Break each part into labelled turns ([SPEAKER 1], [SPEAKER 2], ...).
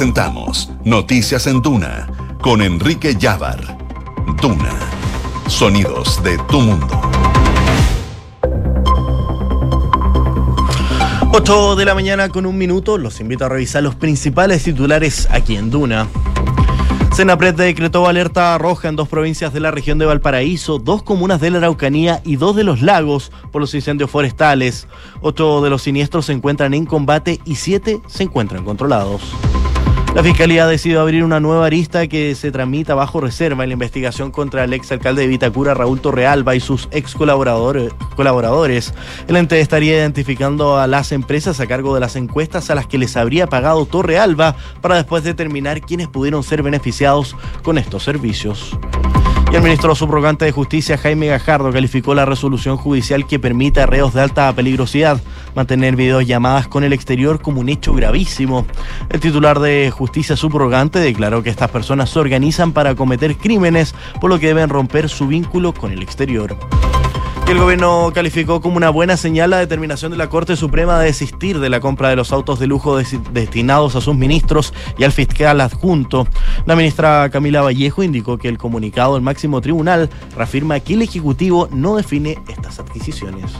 [SPEAKER 1] presentamos Noticias en Duna con Enrique Llávar. Duna. Sonidos de tu mundo.
[SPEAKER 2] 8 de la mañana con un minuto, los invito a revisar los principales titulares aquí en Duna. Senapred decretó alerta roja en dos provincias de la región de Valparaíso, dos comunas de la Araucanía y dos de los lagos por los incendios forestales. Ocho de los siniestros se encuentran en combate y siete se encuentran controlados. La Fiscalía ha decidido abrir una nueva arista que se tramita bajo reserva en la investigación contra el exalcalde de Vitacura, Raúl Torrealba, y sus ex colaboradores. El ente estaría identificando a las empresas a cargo de las encuestas a las que les habría pagado Torrealba para después determinar quiénes pudieron ser beneficiados con estos servicios. Y el ministro subrogante de Justicia, Jaime Gajardo, calificó la resolución judicial que permite a reos de alta peligrosidad mantener videollamadas con el exterior como un hecho gravísimo. El titular de Justicia subrogante declaró que estas personas se organizan para cometer crímenes, por lo que deben romper su vínculo con el exterior el gobierno calificó como una buena señal la determinación de la Corte Suprema de desistir de la compra de los autos de lujo destinados a sus ministros y al fiscal adjunto. La ministra Camila Vallejo indicó que el comunicado del máximo tribunal reafirma que el Ejecutivo no define estas adquisiciones.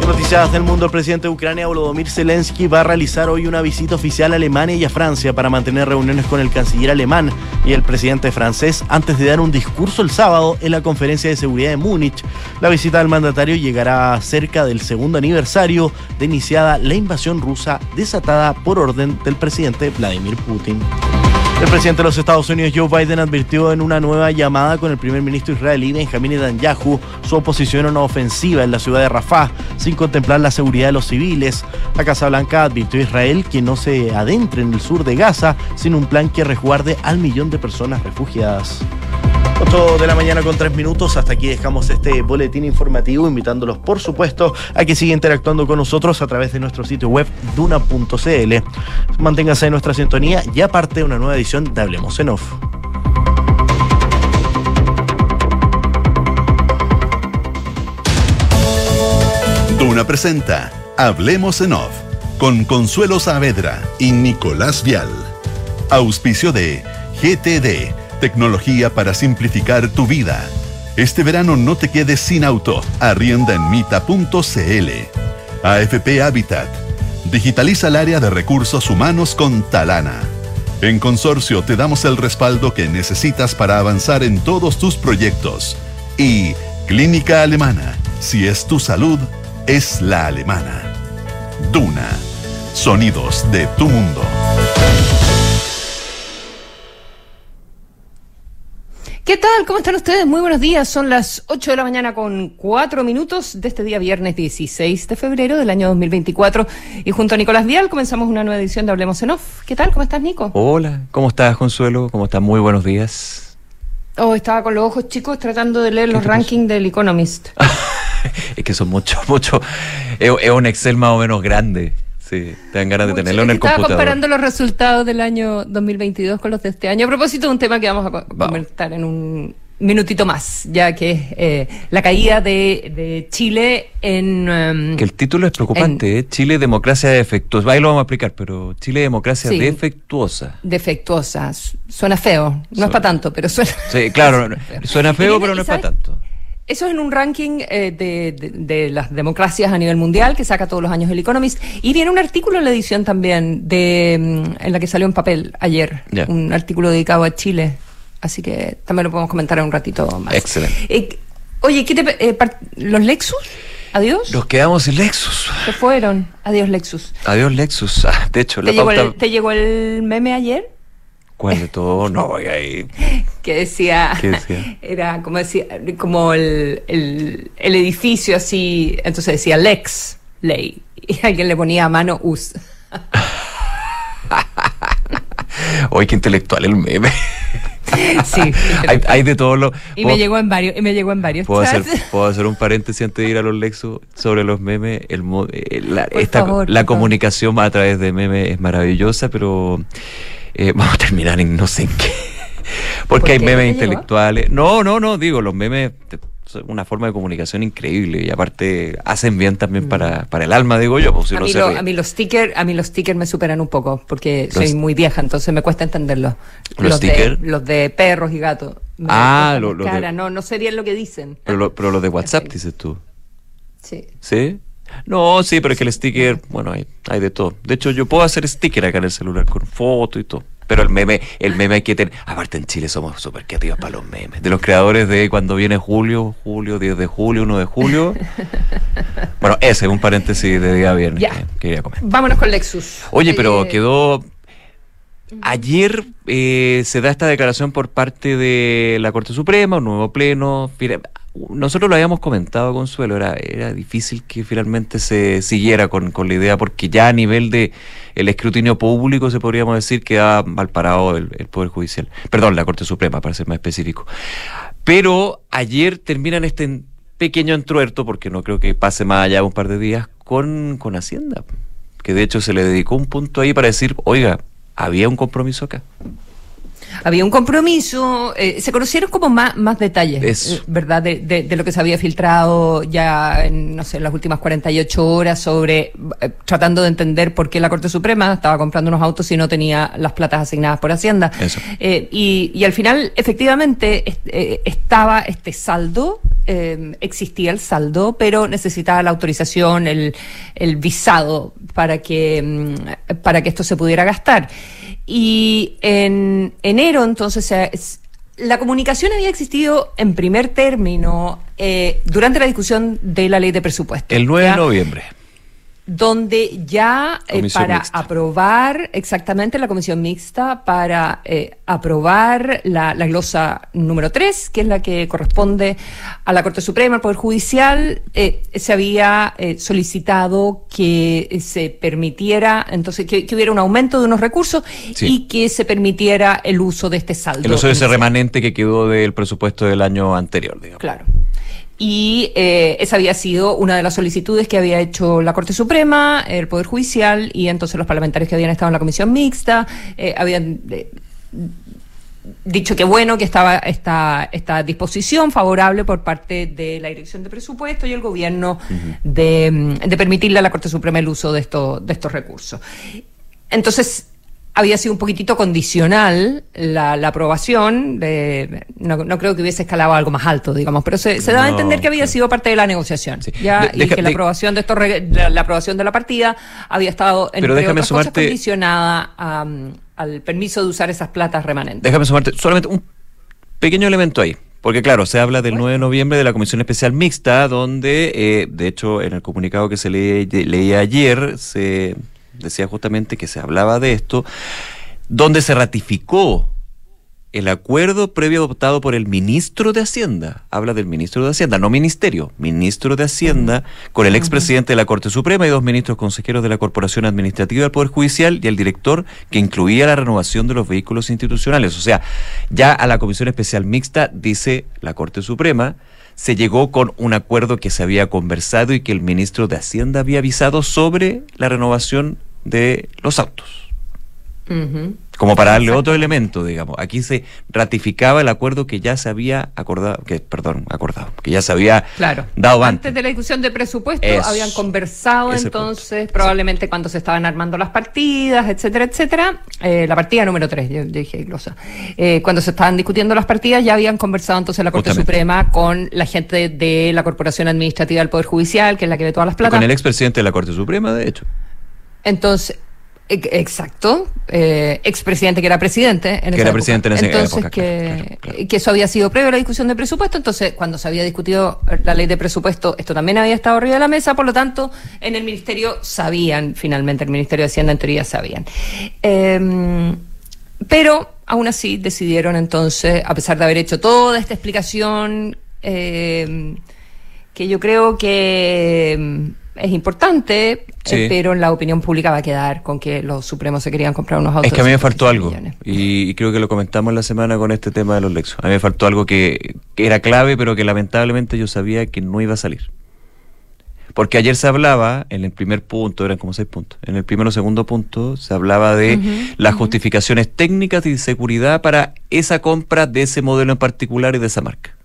[SPEAKER 2] Noticias del mundo, el presidente de Ucrania, Volodymyr Zelensky, va a realizar hoy una visita oficial a Alemania y a Francia para mantener reuniones con el canciller alemán y el presidente francés antes de dar un discurso el sábado en la conferencia de seguridad de Múnich. La visita del mandatario llegará cerca del segundo aniversario de iniciada la invasión rusa desatada por orden del presidente Vladimir Putin. El presidente de los Estados Unidos, Joe Biden, advirtió en una nueva llamada con el primer ministro israelí, Benjamin Netanyahu, su oposición a una ofensiva en la ciudad de Rafah, sin contemplar la seguridad de los civiles. La Casa Blanca advirtió a Israel que no se adentre en el sur de Gaza sin un plan que resguarde al millón de personas refugiadas. 8 de la mañana con 3 minutos. Hasta aquí dejamos este boletín informativo, invitándolos, por supuesto, a que siga interactuando con nosotros a través de nuestro sitio web duna.cl. Manténgase en nuestra sintonía y aparte una nueva edición de Hablemos en Off.
[SPEAKER 1] Duna presenta Hablemos en Off con Consuelo Saavedra y Nicolás Vial. Auspicio de GTD Tecnología para simplificar tu vida. Este verano no te quedes sin auto. Arrienda en mita.cl. AFP Habitat. Digitaliza el área de recursos humanos con Talana. En Consorcio te damos el respaldo que necesitas para avanzar en todos tus proyectos. Y Clínica Alemana. Si es tu salud, es la alemana. Duna. Sonidos de tu mundo.
[SPEAKER 3] ¿Qué tal? ¿Cómo están ustedes? Muy buenos días. Son las 8 de la mañana con 4 minutos de este día viernes 16 de febrero del año 2024. Y junto a Nicolás Vial comenzamos una nueva edición de Hablemos en Off. ¿Qué tal? ¿Cómo estás, Nico?
[SPEAKER 4] Hola, ¿cómo estás, Consuelo? ¿Cómo estás? Muy buenos días.
[SPEAKER 3] Oh, estaba con los ojos chicos tratando de leer los rankings del Economist.
[SPEAKER 4] es que son mucho, mucho. es un Excel más o menos grande. Sí, te dan ganas de tenerlo en el
[SPEAKER 3] estaba
[SPEAKER 4] computador.
[SPEAKER 3] comparando los resultados del año 2022 con los de este año. A propósito de un tema que vamos a comentar en un minutito más, ya que es eh, la caída de, Chile en...
[SPEAKER 4] Em, que el título es preocupante, ¿eh? Chile democracia defectuosa. Ahí lo vamos a explicar, pero Chile democracia defectuosa.
[SPEAKER 3] Defectuosa. Suena feo. No es para tanto, pero suena...
[SPEAKER 4] Sí, claro, suena feo, pero no es para tanto.
[SPEAKER 3] Eso es en un ranking eh, de, las democracias a nivel mundial que saca todos los años el Economist. Y viene un artículo en la edición también de mm, en la que salió en papel ayer. Un artículo dedicado a Chile. Así que también lo podemos comentar en un ratito más.
[SPEAKER 4] Excelente.
[SPEAKER 3] Eh, oye, ¿qué te, eh, ¿los Lexus? ¿Adiós?
[SPEAKER 4] Nos quedamos sin Lexus.
[SPEAKER 3] Se fueron. Adiós, Lexus.
[SPEAKER 4] Adiós, Lexus. Ah, de hecho,
[SPEAKER 3] la pauta... ¿Te llegó el meme ayer?
[SPEAKER 4] ¿Cuál de todo? No voy ahí.
[SPEAKER 3] que decía, era como decía, como el, el, edificio así, entonces decía Lex, ley, y alguien le ponía a mano US.
[SPEAKER 4] Oye, qué intelectual el meme.
[SPEAKER 3] Sí,
[SPEAKER 4] hay, de todo lo.
[SPEAKER 3] Y me llegó en varios, y me llegó en varios.
[SPEAKER 4] ¿puedo hacer, puedo hacer un paréntesis antes de ir a los Lexus sobre los memes. El, eh, la, esta, la comunicación a través de memes es maravillosa, pero eh, vamos a terminar en no sé en qué. Porque hay memes intelectuales. No, no, no, digo, los memes una forma de comunicación increíble y aparte hacen bien también para, para el alma, digo yo. Pues,
[SPEAKER 3] a, mí a, mí los stickers, a mí los stickers me superan un poco porque soy muy vieja, entonces me cuesta entenderlos.
[SPEAKER 4] ¿Los, stickers?
[SPEAKER 3] los de perros y gatos.
[SPEAKER 4] ah, los de...
[SPEAKER 3] no, no sé bien lo que dicen.
[SPEAKER 4] Pero, pero los de WhatsApp, dices tú.
[SPEAKER 3] Sí.
[SPEAKER 4] ¿Sí? No, sí, pero es que el sticker, bueno, hay, hay de todo. De hecho, yo puedo hacer sticker acá en el celular con foto y todo. Pero el meme, el meme hay que tener. Aparte en Chile somos súper creativos para los memes. De los creadores de cuando viene julio, julio, 10 de julio, 1 de julio. bueno, ese es un paréntesis de día viernes
[SPEAKER 3] ya.
[SPEAKER 4] que quería comer.
[SPEAKER 3] Vámonos con Lexus.
[SPEAKER 4] Oye, pero eh, quedó. Ayer eh, se da esta declaración por parte de la Corte Suprema, un nuevo pleno nosotros lo habíamos comentado, Consuelo, era, era difícil que finalmente se siguiera con, la idea, porque ya a nivel de el escrutinio público se podríamos decir que ha mal parado el, Poder Judicial, perdón, la Corte Suprema, para ser más específico. Pero ayer terminan este pequeño entruerto, porque no creo que pase más allá de un par de días, con, con Hacienda, que de hecho se le dedicó un punto ahí para decir, oiga, había un compromiso acá
[SPEAKER 3] había un compromiso, eh, se conocieron como más, más detalles, eh, ¿verdad? De, de, lo que se había filtrado ya en, no sé, en las últimas 48 horas sobre, eh, tratando de entender por qué la Corte Suprema estaba comprando unos autos y no tenía las platas asignadas por Hacienda. y, y al final, efectivamente, estaba este saldo, existía el saldo, pero necesitaba la autorización, el, el visado para que, mm, para que esto se pudiera gastar. Y en enero, entonces, la comunicación había existido en primer término eh, durante la discusión de la ley de presupuesto.
[SPEAKER 4] El 9 de noviembre
[SPEAKER 3] donde ya eh, para aprobar exactamente la comisión mixta, para eh, aprobar la, glosa número 3, que es la que corresponde a la Corte Suprema, al Poder Judicial, eh, se había solicitado que se permitiera, entonces, que, hubiera un aumento de unos recursos y que se permitiera el uso de este saldo.
[SPEAKER 4] El uso de ese remanente que quedó del presupuesto del año anterior, digamos.
[SPEAKER 3] Claro y eh, esa había sido una de las solicitudes que había hecho la Corte Suprema, el Poder Judicial y entonces los parlamentarios que habían estado en la comisión mixta eh, habían eh, dicho que bueno que estaba esta, esta disposición favorable por parte de la Dirección de Presupuesto y el Gobierno de, de, permitirle a la Corte Suprema el uso de, esto, de estos recursos. Entonces, había sido un poquitito condicional la, aprobación, de, no, creo que hubiese escalado algo más alto, digamos, pero se, daba a entender que había sido parte de la negociación, ya, y que la aprobación de estos la, aprobación de la partida había estado entre otras cosas condicionada al permiso de usar esas platas remanentes.
[SPEAKER 4] Déjame sumarte solamente un pequeño elemento ahí. Porque claro, se habla del 9 de noviembre de la Comisión Especial Mixta, donde, eh, de hecho, en el comunicado que se leía ayer, se decía justamente que se hablaba de esto, donde se ratificó el acuerdo previo adoptado por el ministro de Hacienda, habla del ministro de Hacienda, no ministerio, ministro de Hacienda, con el expresidente de la Corte Suprema y dos ministros consejeros de la Corporación Administrativa del Poder Judicial y el director que incluía la renovación de los vehículos institucionales. O sea, ya a la Comisión Especial Mixta, dice la Corte Suprema, se llegó con un acuerdo que se había conversado y que el ministro de Hacienda había avisado sobre la renovación de los autos. Como para darle otro elemento, digamos. Aquí se ratificaba el acuerdo que ya se había acordado, que, perdón, acordado, que ya se había dado antes.
[SPEAKER 3] Antes de la discusión de presupuesto habían conversado entonces, probablemente cuando se estaban armando las partidas, etcétera, etcétera. Eh, la partida número 3, yo, dije glosa. Eh, cuando se estaban discutiendo las partidas, ya habían conversado entonces la Corte Suprema con la gente de la Corporación Administrativa del Poder Judicial, que es la que ve todas las platas.
[SPEAKER 4] con el expresidente de la Corte Suprema, de hecho.
[SPEAKER 3] Entonces, Exacto, eh, expresidente que era presidente en
[SPEAKER 4] que era presidente en esa
[SPEAKER 3] entonces que, que eso había sido previo a la discusión de presupuesto, entonces cuando se había discutido la ley de presupuesto esto también había estado arriba de la mesa, por lo tanto en el ministerio sabían, finalmente el Ministerio de Hacienda en teoría sabían. Em, pero aún así decidieron entonces, a pesar de haber hecho toda esta explicación, em, que yo creo que es importante, eh, pero la opinión pública va a quedar con que los supremos se querían comprar unos autos.
[SPEAKER 4] Es que a mí me faltó algo, y, creo que lo comentamos la semana con este tema de los Lexus. A mí me faltó algo que, era clave, pero que lamentablemente yo sabía que no iba a salir. Porque ayer se hablaba, en el primer punto, eran como seis puntos, en el primero o segundo punto se hablaba de las justificaciones técnicas y de seguridad para esa compra de ese modelo en particular y de esa marca.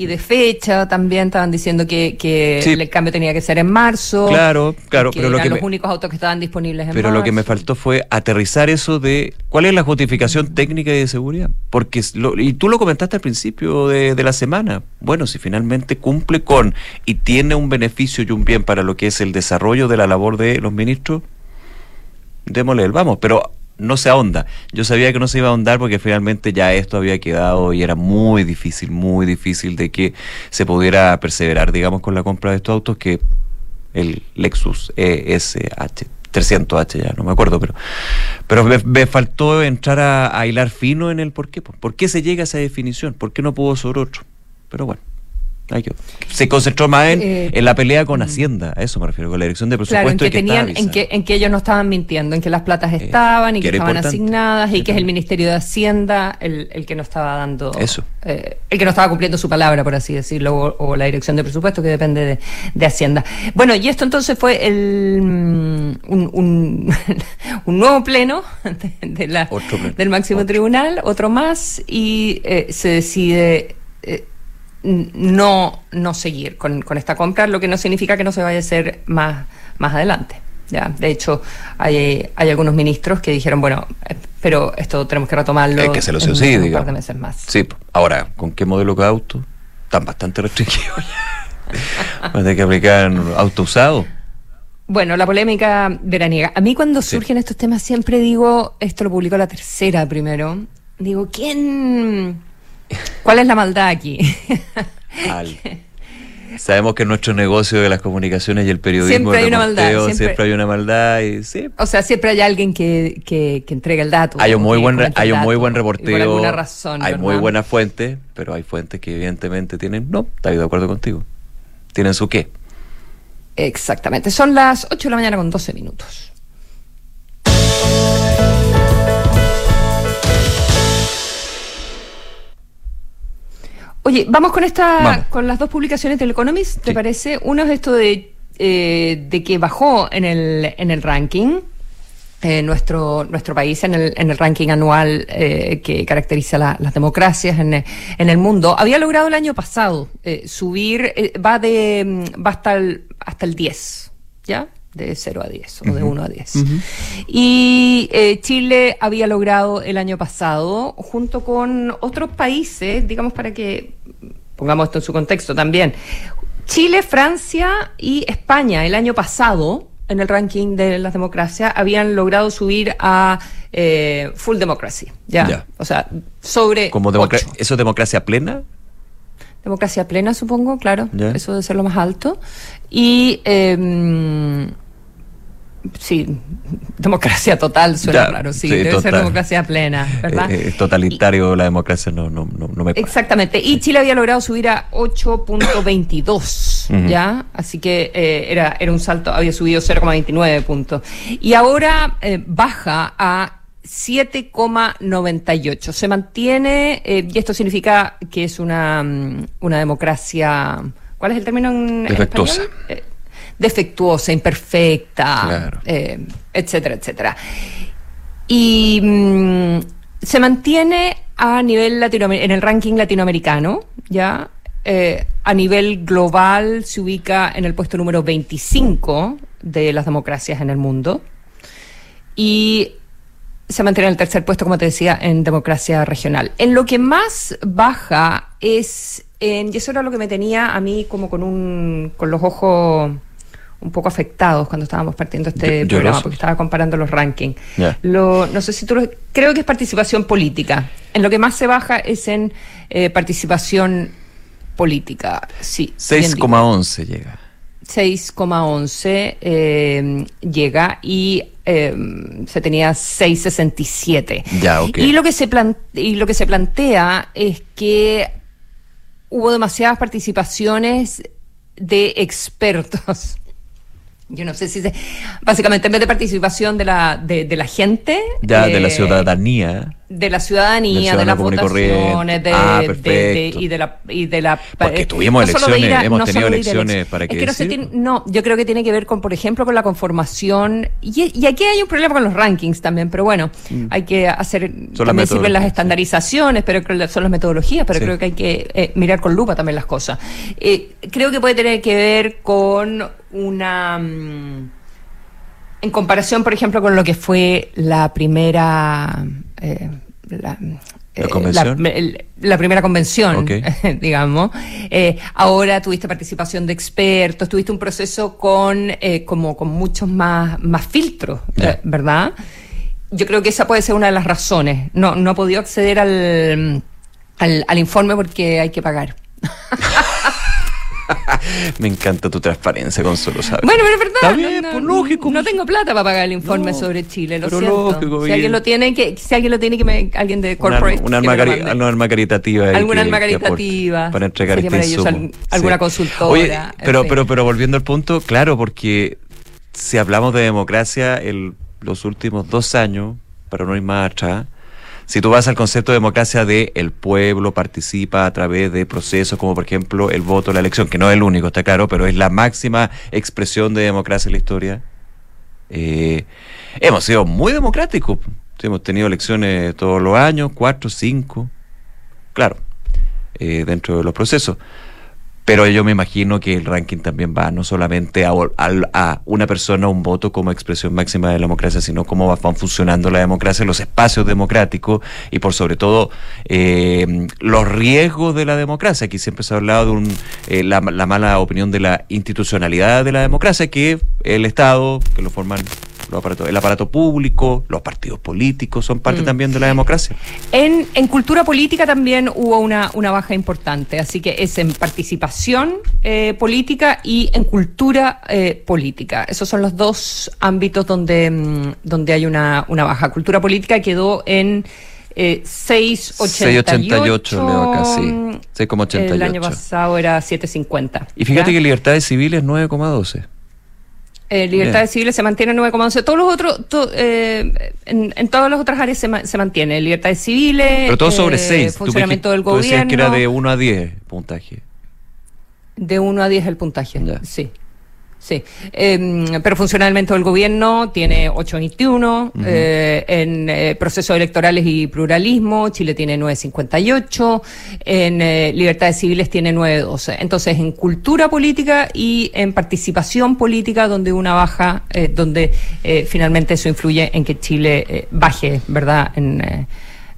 [SPEAKER 3] Y de fecha también estaban diciendo que, que el cambio tenía que ser en marzo.
[SPEAKER 4] Claro, claro,
[SPEAKER 3] pero eran los únicos autos que estaban disponibles en
[SPEAKER 4] Pero lo que me faltó fue aterrizar eso de cuál es la justificación técnica y de seguridad. Porque y tú lo comentaste al principio de, de la semana. Bueno, si finalmente cumple con y tiene un beneficio y un bien para lo que es el desarrollo de la labor de los ministros, démosle el vamos. Pero no se ahonda. Yo sabía que no se iba a ahondar porque finalmente ya esto había quedado y era muy difícil, muy difícil de que se pudiera perseverar, digamos, con la compra de estos autos que el Lexus ESH. 300H ya, no me acuerdo, pero, pero me, faltó entrar a, a, hilar fino en el por qué. ¿Por qué se llega a esa definición? ¿Por qué no pudo sobre otro? Pero bueno. Se concentró más eh, en, la pelea con mm. Hacienda, a eso me refiero, con la dirección de presupuesto.
[SPEAKER 3] Claro, en que, tenían, en que, en que ellos no estaban mintiendo, en que las platas eh, estaban y que, estaban asignadas y que es el Ministerio de Hacienda el, el que no estaba dando.
[SPEAKER 4] Eso.
[SPEAKER 3] Eh, el que no estaba cumpliendo su palabra, por así decirlo, o, la dirección de presupuesto que depende de, Hacienda. Bueno, y esto entonces fue el, mm, un, un, nuevo pleno, de, la, del máximo tribunal, otro más, y se decide no, no seguir con, con, esta compra, lo que no significa que no se vaya a hacer más, más adelante. Ya, de hecho, hay, hay algunos ministros que dijeron, bueno, eh, pero esto tenemos que retomarlo
[SPEAKER 4] es que se lo en
[SPEAKER 3] un par de meses más.
[SPEAKER 4] Sí, ahora, ¿con qué modelo de auto? Están bastante restringidos ya. a que aplicar auto usado.
[SPEAKER 3] Bueno, la polémica veraniega. A mí cuando surgen estos temas siempre digo, esto lo publicó la tercera primero, digo, ¿quién ¿Cuál es la maldad aquí?
[SPEAKER 4] Sabemos que nuestro negocio de las comunicaciones y el periodismo
[SPEAKER 3] siempre hay una maldad.
[SPEAKER 4] Siempre, hay una maldad y sí.
[SPEAKER 3] O sea, siempre hay alguien que, que, entrega el dato.
[SPEAKER 4] Hay un muy buen hay un muy buen reporteo.
[SPEAKER 3] Por alguna razón.
[SPEAKER 4] Hay muy buenas fuentes, pero hay fuentes que evidentemente tienen. No, estoy de acuerdo contigo. Tienen su qué.
[SPEAKER 3] Exactamente. Son las 8 de la mañana con 12 minutos. Oye, vamos con esta, con las dos publicaciones del Economist, ¿te parece? Uno es esto de, eh, de que bajó en el, en el ranking. Eh, nuestro, nuestro país en el, en el ranking anual eh, que caracteriza las democracias en, en, el mundo, había logrado el año pasado subir, va de va hasta el, hasta el 10, ¿ya? De 0 a 10 o de 1 a 10. Y eh, Chile había logrado el año pasado, junto con otros países, digamos para que pongamos esto en su contexto también, Chile, Francia y España el año pasado, en el ranking de las democracias, habían logrado subir a eh, full democracy. ¿ya? O sea, sobre.
[SPEAKER 4] Como ¿Eso es democracia plena?
[SPEAKER 3] Democracia plena, supongo, claro. Eso debe ser lo más alto. Y. Eh, Sí, democracia total suena raro, sí, debe ser democracia plena, ¿verdad?
[SPEAKER 4] Eh, eh totalitario la democracia no, no, no, me
[SPEAKER 3] Exactamente, y Chile había logrado subir a 8.22, ¿ya? Así que eh, era, era un salto, había subido 0,29 puntos. Y ahora eh, baja a 7,98. Se mantiene, y esto significa que es una, mm, una democracia, ¿cuál es el término en,
[SPEAKER 4] Defectuosa
[SPEAKER 3] defectuosa, imperfecta, eh, etcétera, etcétera. Y mm, se mantiene a nivel latinoamericano, en el ranking latinoamericano, ¿ya? Eh, a nivel global se ubica en el puesto número 25 de las democracias en el mundo. Y se mantiene en el tercer puesto, como te decía, en democracia regional. En lo que más baja es, en, y eso era lo que me tenía a mí como con un, con los ojos un poco afectados cuando estábamos partiendo este programa, porque estaba comparando los rankings. Lo, no sé si tú creo que es participación política. En lo que más se baja es en eh, participación política. Sí.
[SPEAKER 4] 6,11 llega.
[SPEAKER 3] 6,11 eh, llega y eh, se tenía 6,67.
[SPEAKER 4] Ya, okay.
[SPEAKER 3] Y lo que se y lo que se plantea es que hubo demasiadas participaciones de expertos yo no sé si se, básicamente en vez de participación de la, de, de la gente.
[SPEAKER 4] Ya, de la eh, ciudadanía.
[SPEAKER 3] De la ciudadanía, de las votaciones, de, ah, de, y de la y de la
[SPEAKER 4] porque tuvimos elecciones, hemos tenido elecciones para que,
[SPEAKER 3] no, tiene, no, yo creo que tiene que ver con, por ejemplo, con la conformación. Y, y aquí hay un problema con los rankings también, pero bueno, mm. hay que hacer son también sirven las estandarizaciones, pero son las metodologías, pero creo que hay que eh, mirar con lupa también las cosas. Eh, creo que puede tener que ver con una... En comparación, por ejemplo, con lo que fue la primera... Eh,
[SPEAKER 4] la, ¿La, convención?
[SPEAKER 3] La, primera convención, digamos. Eh, ahora tuviste participación de expertos, tuviste un proceso con eh, como con muchos más, más filtros, ¿verdad? Yo creo que esa puede ser una de las razones. No, no he podido acceder al, al, al informe porque hay que pagar.
[SPEAKER 4] Me encanta tu transparencia, Consuelo, ¿sabes?
[SPEAKER 3] Bueno, pero es verdad.
[SPEAKER 4] Está bien, no, pues, lógico.
[SPEAKER 3] No tengo plata para pagar el informe sobre Chile, lo pero Lógico, si alguien lo tiene, que, si alguien lo tiene, que me, alguien de corporate.
[SPEAKER 4] Una, alma, caritativa.
[SPEAKER 3] Alguna alma caritativa.
[SPEAKER 4] para entregar este insumo.
[SPEAKER 3] alguna consultora.
[SPEAKER 4] pero, pero, pero volviendo al punto, claro, porque si hablamos de democracia, el, los últimos dos años, para no ir más atrás, si tú vas al concepto de democracia de el pueblo participa a través de procesos como por ejemplo el voto, la elección, que no es el único, está claro, pero es la máxima expresión de democracia en la historia, eh, hemos sido muy democráticos. Hemos tenido elecciones todos los años, cuatro, cinco, claro, eh, dentro de los procesos. Pero yo me imagino que el ranking también va no solamente a, una persona, un voto como expresión máxima de la democracia, sino cómo van funcionando la democracia, los espacios democráticos y por sobre todo eh, los riesgos de la democracia. Aquí siempre se ha hablado de un, eh, la, la mala opinión de la institucionalidad de la democracia, que el Estado, que lo forman el aparato público, los partidos políticos son parte mm. también de la democracia.
[SPEAKER 3] En, en cultura política también hubo una, una baja importante, así que es en participación eh, política y en cultura eh, política. Esos son los dos ámbitos donde, mm, donde hay una, una baja. Cultura política quedó en... Eh, 6,88.
[SPEAKER 4] leo acá, sí. 6,88.
[SPEAKER 3] El año pasado era 7,50.
[SPEAKER 4] Y fíjate que libertades civiles 9,12.
[SPEAKER 3] Eh, libertades civiles se mantiene en 9,11. Todos los otros, eh, en, todas las otras áreas se, se mantiene. Libertades civiles.
[SPEAKER 4] Pero todo sobre 6.
[SPEAKER 3] Eh, funcionamiento del gobierno.
[SPEAKER 4] que era de 1 a 10 puntaje.
[SPEAKER 3] De 1 a 10 el puntaje, sí. Sí, eh, pero funcionalmente el gobierno tiene 8.21, eh, en eh, procesos electorales y pluralismo Chile tiene 9.58, en eh, libertades civiles tiene 9.12. Entonces, en cultura política y en participación política, donde una baja, eh, donde eh, finalmente eso influye en que Chile baje, ¿verdad?, en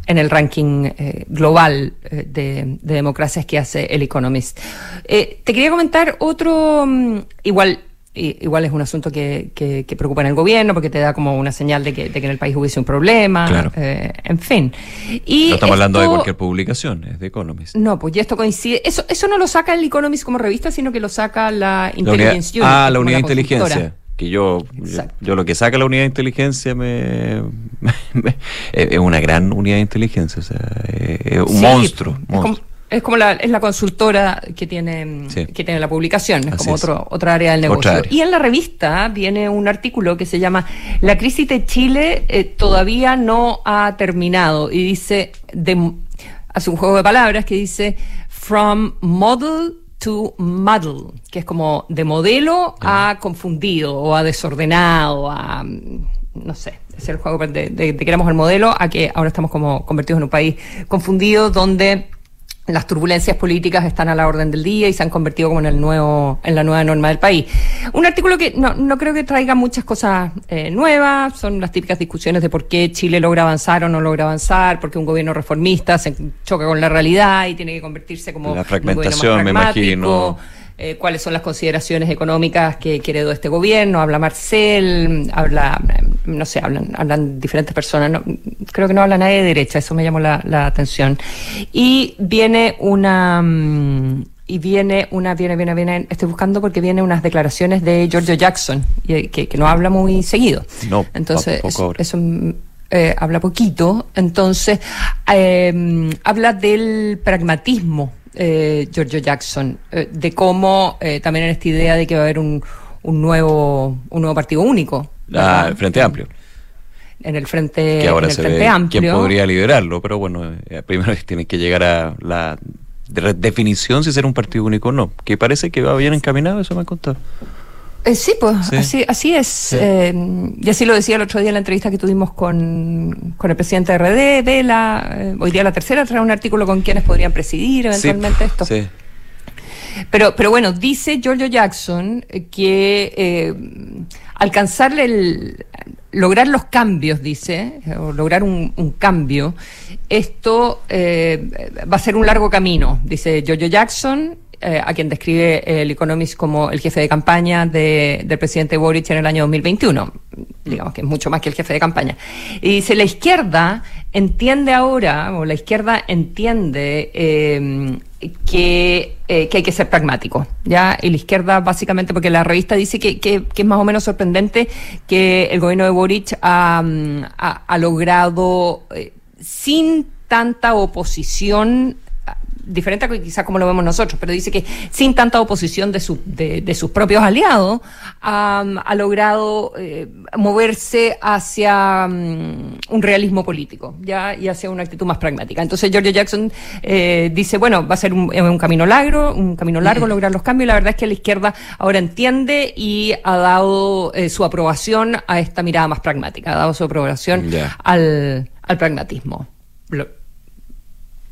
[SPEAKER 3] en el ranking eh, global eh, de, de, democracias que hace el Economist. Eh, te quería comentar otro, mm, igual igual es un asunto que, que, preocupa en el gobierno porque te da como una señal de que, de que en el país hubiese un problema, eh, en fin.
[SPEAKER 4] Y no estamos hablando de cualquier publicación, es de Economist.
[SPEAKER 3] No, pues ya esto coincide, eso, eso no lo saca el Economist como revista, sino que lo saca la Intelligence
[SPEAKER 4] Unit. Ah, la unidad de inteligencia. Que yo, yo, lo que saca la unidad de inteligencia me, es una gran unidad de inteligencia, o sea, es un monstruo. monstruo
[SPEAKER 3] es como la, es la consultora que tiene, que tiene la publicación, es como otro, otra área del negocio. Y en la revista viene un artículo que se llama La crisis de Chile eh, todavía no ha terminado. Y dice, de, hace un juego de palabras que dice From Model to Muddle, que es como de modelo a confundido o a desordenado, a no sé, es el juego de, de, de que éramos el modelo a que ahora estamos como convertidos en un país confundido donde las turbulencias políticas están a la orden del día y se han convertido como en el nuevo, en la nueva norma del país. Un artículo que no, no creo que traiga muchas cosas eh, nuevas, son las típicas discusiones de por qué Chile logra avanzar o no logra avanzar, porque un gobierno reformista se choca con la realidad y tiene que convertirse como
[SPEAKER 4] la fragmentación, un me imagino
[SPEAKER 3] eh, cuáles son las consideraciones económicas que, heredó este gobierno, habla Marcel, habla, no sé, hablan, hablan diferentes personas, creo que no habla nadie de derecha, eso me llamó la, atención. Y viene una... Mm, y viene una, viene, viene, viene, estoy buscando porque viene unas declaraciones de Giorgio Jackson, que, que no habla muy seguido.
[SPEAKER 4] No,
[SPEAKER 3] entonces eso, eh, habla poquito, entonces eh, habla del pragmatismo eh, Giorgio Jackson, eh, de cómo eh, también en esta idea de que va a haber un, un nuevo, un nuevo partido único.
[SPEAKER 4] Ah, el Frente Amplio.
[SPEAKER 3] En el Frente,
[SPEAKER 4] que ahora
[SPEAKER 3] en el
[SPEAKER 4] se
[SPEAKER 3] frente
[SPEAKER 4] ve
[SPEAKER 3] Amplio.
[SPEAKER 4] quién podría liderarlo, pero bueno, eh, primero tiene que llegar a la de- definición si será un partido único o no, que parece que va bien encaminado, eso me han contado.
[SPEAKER 3] Eh, sí, pues
[SPEAKER 4] Sí.
[SPEAKER 3] Así, así es. Eh, y así lo decía el otro día en la entrevista que tuvimos con, con el presidente de RD, Vela. eh, hoy día la tercera trae un artículo con quienes podrían presidir eventualmente esto.
[SPEAKER 4] Sí.
[SPEAKER 3] Pero, pero bueno, dice Giorgio Jackson que eh, alcanzarle el lograr los cambios, dice, eh, o lograr un, un cambio, esto eh, va a ser un largo camino, dice Giorgio Jackson, eh, a quien describe el Economist como el jefe de campaña de- del presidente Boric en el año 2021. Digamos que es mucho más que el jefe de campaña. Y dice, la izquierda entiende ahora, o la izquierda entiende eh, que, eh, que hay que ser pragmático, ¿ya? Y la izquierda, básicamente, porque la revista dice que, que- que es más o menos sorprendente que el gobierno de Boric ha, mm, ha- ha logrado, eh, sin tanta oposición, diferente a quizás como lo vemos nosotros, pero dice que sin tanta oposición de, su- de, de sus propios aliados, ha, ha logrado eh, moverse hacia mm, un realismo político ya y hacia una actitud más pragmática. Entonces Giorgio Jackson eh, dice, bueno, va a ser un, un camino largo, un camino largo lograr los cambios. y La verdad es que la izquierda ahora entiende y ha dado eh, su aprobación a esta mirada más pragmática, ha dado su aprobación al, al pragmatismo. Lo-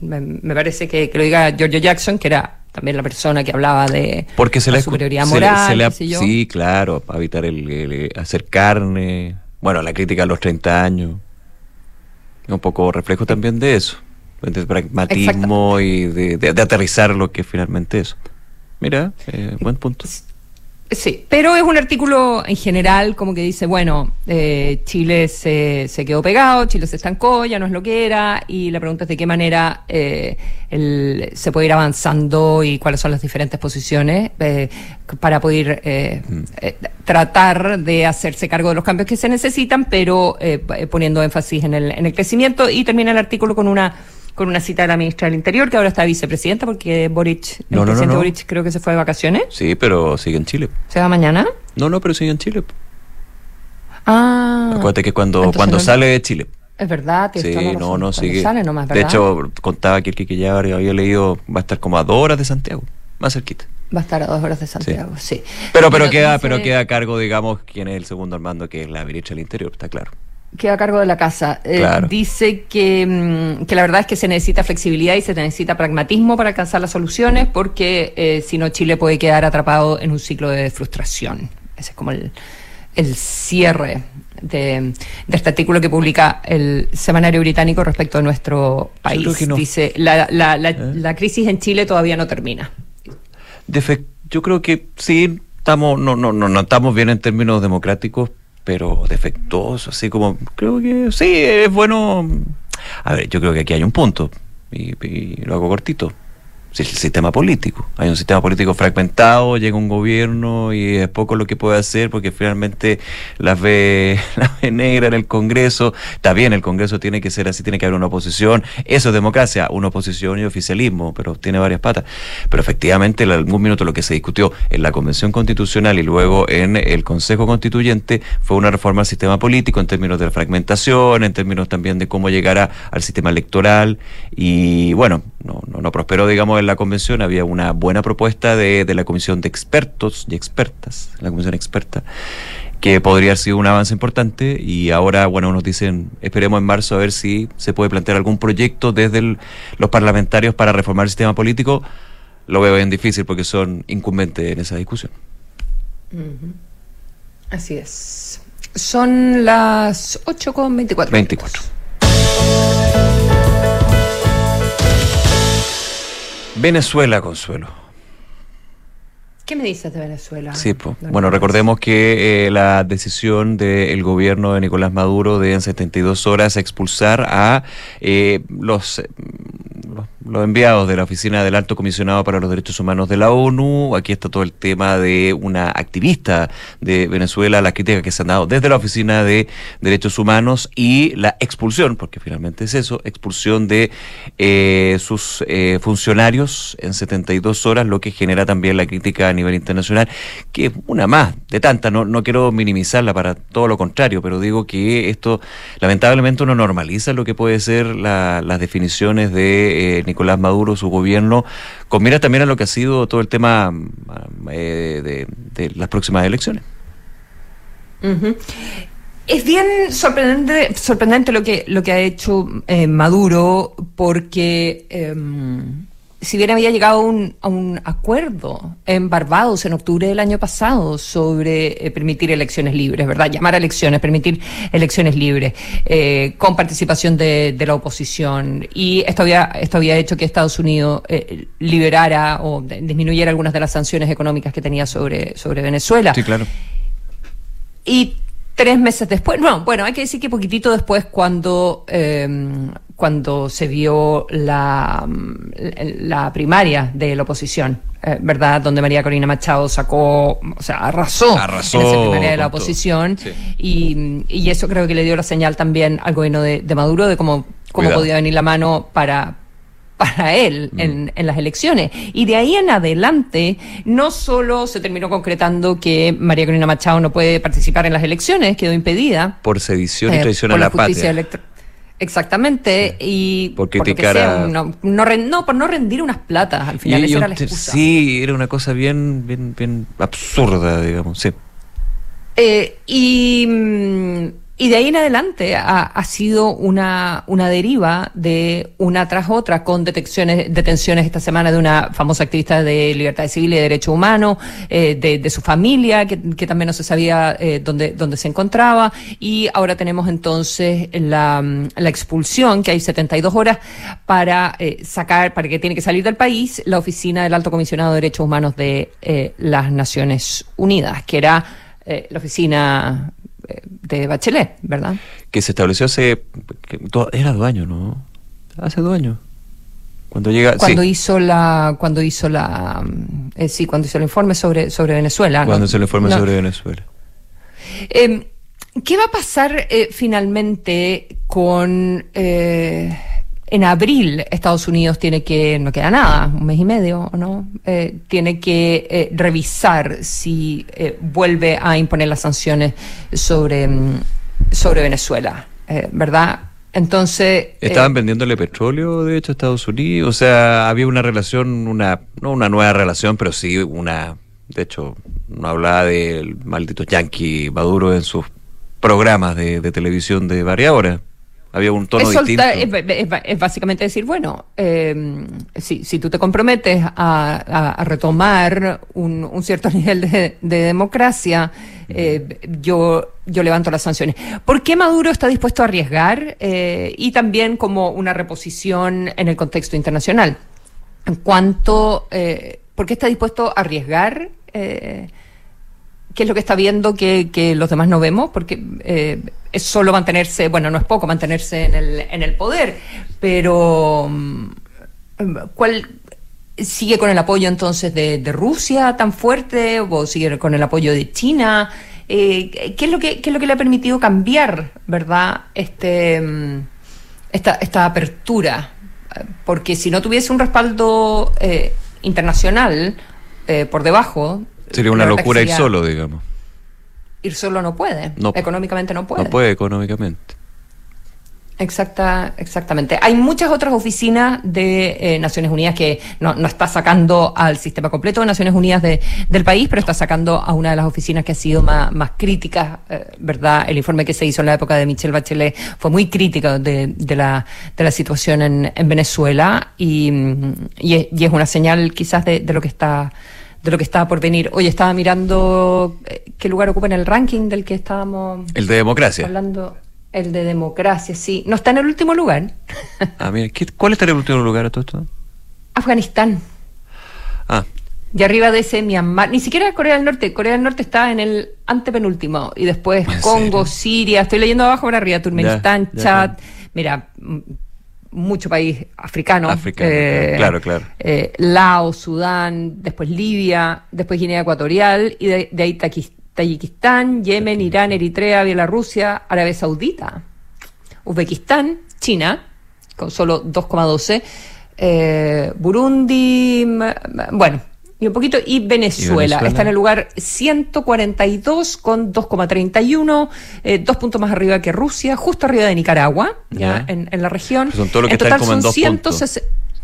[SPEAKER 3] me, me parece que, que lo diga Giorgio Jackson, que era también la persona que hablaba de
[SPEAKER 4] Porque se
[SPEAKER 3] la
[SPEAKER 4] le
[SPEAKER 3] superioridad
[SPEAKER 4] se le-
[SPEAKER 3] moral,
[SPEAKER 4] se le
[SPEAKER 3] yo.
[SPEAKER 4] Sí, claro, para evitar el, el- hacer carne. Bueno, la crítica a los 30 años. Es un poco reflejo también de eso. De pragmatismo y de, de- de aterrizar lo que es finalmente eso. Mira, eh, buen punto.
[SPEAKER 3] Sí, pero es un artículo en general como que dice, bueno, eh, Chile se, se quedó pegado, Chile se estancó, ya no es lo que era, y la pregunta es de qué manera eh, el- se puede ir avanzando y cuáles son las diferentes posiciones eh, para poder eh, eh, tratar de hacerse cargo de los cambios que se necesitan, pero eh, poniendo énfasis en el, en el crecimiento. Y termina el artículo con una con una cita de la ministra del Interior, que ahora está vicepresidenta, porque Boric, el
[SPEAKER 4] No, no, no,
[SPEAKER 3] presidente
[SPEAKER 4] no.
[SPEAKER 3] Boric creo que se fue de vacaciones.
[SPEAKER 4] Sí, pero sigue en Chile.
[SPEAKER 3] ¿Se va mañana?
[SPEAKER 4] No, no, pero sigue en Chile.
[SPEAKER 3] Ah.
[SPEAKER 4] Acuérdate que cuando,
[SPEAKER 3] Entonces
[SPEAKER 4] cuando sale de Chile.
[SPEAKER 3] Es verdad,
[SPEAKER 4] Sí, no,
[SPEAKER 3] razón.
[SPEAKER 4] no, sigue.
[SPEAKER 3] sale nomás,
[SPEAKER 4] de hecho, contaba que el Quique ya había leído, va a estar como a dos horas de Santiago, más cerquita.
[SPEAKER 3] Va a estar a dos horas de Santiago, sí.
[SPEAKER 4] Pero, pero queda, pero queda a cargo, digamos, quién es el segundo al mando, que es la ministra del Interior, está claro.
[SPEAKER 3] Queda a cargo de la casa. Eh,
[SPEAKER 4] Claro.
[SPEAKER 3] Dice que, mm, que la verdad es que se necesita flexibilidad y se necesita pragmatismo para alcanzar las soluciones, porque eh, si no, Chile puede quedar atrapado en un ciclo de frustración. Ese es como el, el cierre de, de este artículo que publica el semanario británico respecto a nuestro país.
[SPEAKER 4] creo que no.
[SPEAKER 3] Dice, la, la, la,
[SPEAKER 4] ¿Eh?
[SPEAKER 3] la crisis en Chile todavía no termina.
[SPEAKER 4] Yo creo que sí estamos, no, no, no, no estamos bien en términos democráticos, pero defectuosos, así como, creo que sí, es bueno. A ver, yo creo que aquí hay un punto, y, y lo hago cortito. Sí, el sistema político. Hay un sistema político fragmentado, llega un gobierno y es poco lo que puede hacer porque finalmente las ve, las ve negra en el Congreso. Está bien, el Congreso tiene que ser así, tiene que haber una oposición. Eso es democracia, una oposición y oficialismo, pero tiene varias patas. Pero efectivamente, en algún minuto lo que se discutió en la Convención Constitucional y luego en el Consejo Constituyente fue una reforma al sistema político en términos de la fragmentación, en términos también de cómo llegar a- al sistema electoral. Y bueno, no, no, no prosperó, digamos, en la convención. Había una buena propuesta de, de la Comisión de Expertos y Expertas, la Comisión Experta, que podría haber sido un avance importante. Y ahora, bueno, nos dicen, esperemos en marzo a ver si se puede plantear algún proyecto desde el- los parlamentarios para reformar el sistema político. Lo veo bien difícil porque son incumbentes en esa discusión.
[SPEAKER 3] Así es. Son las 8 con 24.
[SPEAKER 4] 24. Venezuela, Consuelo.
[SPEAKER 3] ¿Qué me dices de Venezuela?
[SPEAKER 4] Sí.
[SPEAKER 3] Don
[SPEAKER 4] bueno, recordemos que eh, la decisión del gobierno de Nicolás Maduro de en 72 horas expulsar a eh, los, eh, los, los enviados de la Oficina del Alto Comisionado para los Derechos Humanos de la ONU. Aquí está todo el tema de una activista de Venezuela, la crítica que se han dado desde la Oficina de Derechos Humanos y la expulsión, porque finalmente es eso, expulsión de eh, sus eh, funcionarios en 72 horas, lo que genera también la crítica a nivel internacional, que es una más de tantas. No, no quiero minimizarla para todo lo contrario, pero digo que esto lamentablemente uno normaliza lo que puede ser las definiciones de eh, Nicolás Maduro, su gobierno, con mira también a lo que ha sido todo el tema eh, de, las próximas elecciones.
[SPEAKER 3] Es bien sorprendente, sorprendente lo que lo que ha hecho eh, Maduro, porque em, si bien había llegado a un acuerdo en Barbados en octubre del año pasado sobre eh, permitir elecciones libres, ¿verdad? Llamar a elecciones, permitir elecciones libres, eh, con participación de, la oposición. Y esto había, esto había hecho que Estados Unidos eh, liberara o disminuyera algunas de las sanciones económicas que tenía sobre, sobre Venezuela.
[SPEAKER 4] Sí, claro.
[SPEAKER 3] Y tres meses después, no, bueno, hay que decir que poquitito después cuando, em, cuando se vio la, la primaria de la oposición, eh, ¿verdad? Donde María Corina Machado sacó, o sea, arrasó,
[SPEAKER 4] arrasó
[SPEAKER 3] en esa primaria de la oposición y, y, eso creo que le dio la señal también al gobierno de, Maduro de cómo, cómo podía venir la mano para, para él mm. en, en, las elecciones. Y de ahí en adelante, no solo se terminó concretando que María Corina Machado no puede participar en las elecciones, quedó impedida.
[SPEAKER 4] Por sedición y eh, traición a la, patria.
[SPEAKER 3] Exactamente, y
[SPEAKER 4] por criticar a...
[SPEAKER 3] no, no, por no rendir unas platas al final, esa era la excusa.
[SPEAKER 4] Sí, era una cosa bien, bien, bien absurda, digamos, sí.
[SPEAKER 3] Eh, y mm, y de ahí en adelante ha, sido una, una, deriva de una tras otra con detenciones, detenciones esta semana de una famosa activista de libertades civiles y de derechos humanos, eh, de, su familia, que, también no se sabía eh, dónde, dónde se encontraba. Y ahora tenemos entonces la, la expulsión, que hay 72 horas para eh, sacar, para que tiene que salir del país la oficina del Alto Comisionado de Derechos Humanos de eh, las Naciones Unidas, que era la oficina de Bachelet, ¿verdad?
[SPEAKER 4] Que se estableció hace. era dos años, ¿no? Hace dos años. Cuando llega.
[SPEAKER 3] Cuando hizo la. Cuando hizo la. Eh, sí, cuando hizo el informe sobre, sobre Venezuela.
[SPEAKER 4] Cuando hizo el informe sobre Venezuela.
[SPEAKER 3] Em, ¿Qué va a pasar eh, finalmente con. Eh, en abril Estados Unidos tiene que, no queda nada, un mes y medio, ¿no? Eh, tiene que eh, revisar si eh, vuelve a imponer las sanciones sobre, mm, sobre Venezuela, ¿verdad? Entonces...
[SPEAKER 4] Estaban vendiéndole petróleo, de hecho, a Estados Unidos. O sea, había una relación, una no una nueva relación, pero sí una... De hecho, no hablaba del maldito Yankee Maduro en sus programas de, de televisión de varias horas. Había un tono distinto.
[SPEAKER 3] Es, básicamente decir, bueno, eh, si, si tú te comprometes a, retomar un, cierto nivel de, democracia, eh, yo, yo levanto las sanciones. ¿Por qué Maduro está dispuesto a arriesgar? Eh, y también como una reposición en el contexto internacional. En cuanto, ¿por qué está dispuesto a arriesgar? Qué es lo que está viendo que, los demás no vemos, porque eh, es solo mantenerse, bueno, no es poco mantenerse en el, en el poder, pero mm, ¿cuál sigue con el apoyo entonces de, de Rusia tan fuerte o sigue con el apoyo de China? Eh, ¿qué, es lo que, es lo que le ha permitido cambiar, verdad, este, mm, esta, esta apertura? Porque si no tuviese un respaldo eh, internacional por debajo,
[SPEAKER 4] Sería una locura ir solo, digamos.
[SPEAKER 3] Ir solo no puede. económicamente no puede.
[SPEAKER 4] No puede económicamente.
[SPEAKER 3] Exacta, exactamente. Hay muchas otras oficinas de eh, Naciones Unidas que no, no, está sacando al sistema completo de Naciones Unidas de, del país, pero está sacando a una de las oficinas que ha sido más, más crítica, eh, ¿verdad? El informe que se hizo en la época de Michelle Bachelet fue muy crítico de, de, la, de la situación en, en Venezuela y, y, es, una señal quizás de, de lo que está de lo que estaba por venir. Oye, estaba mirando eh, qué lugar ocupa en el ranking del que estábamos...
[SPEAKER 4] El de democracia.
[SPEAKER 3] Hablando. El de democracia, sí. No está en el último lugar.
[SPEAKER 4] ah, mira, ¿cuál está en el último lugar a todo esto?
[SPEAKER 3] Afganistán.
[SPEAKER 4] Ah.
[SPEAKER 3] Y arriba de ese Myanmar, ni siquiera Corea del Norte, Corea del Norte está en el antepenúltimo. Y después Congo, Siria, estoy leyendo abajo para arriba, Turkmenistán, Chad. Mira, mucho país africano.
[SPEAKER 4] Africano, claro, claro.
[SPEAKER 3] Laos, Sudán, después Libia, después Guinea Ecuatorial y de, de ahí Tayikistán, Yemen, Irán, Eritrea, Bielorrusia, Arabia Saudita, Uzbekistán, China, con solo 2,12, eh, Burundi, bueno, y un poquito, y Venezuela. Está en el lugar 142 con 2,31, eh, dos puntos más arriba que Rusia, justo arriba de Nicaragua, ya, En, la región.
[SPEAKER 4] Son todo lo que en total son
[SPEAKER 3] 160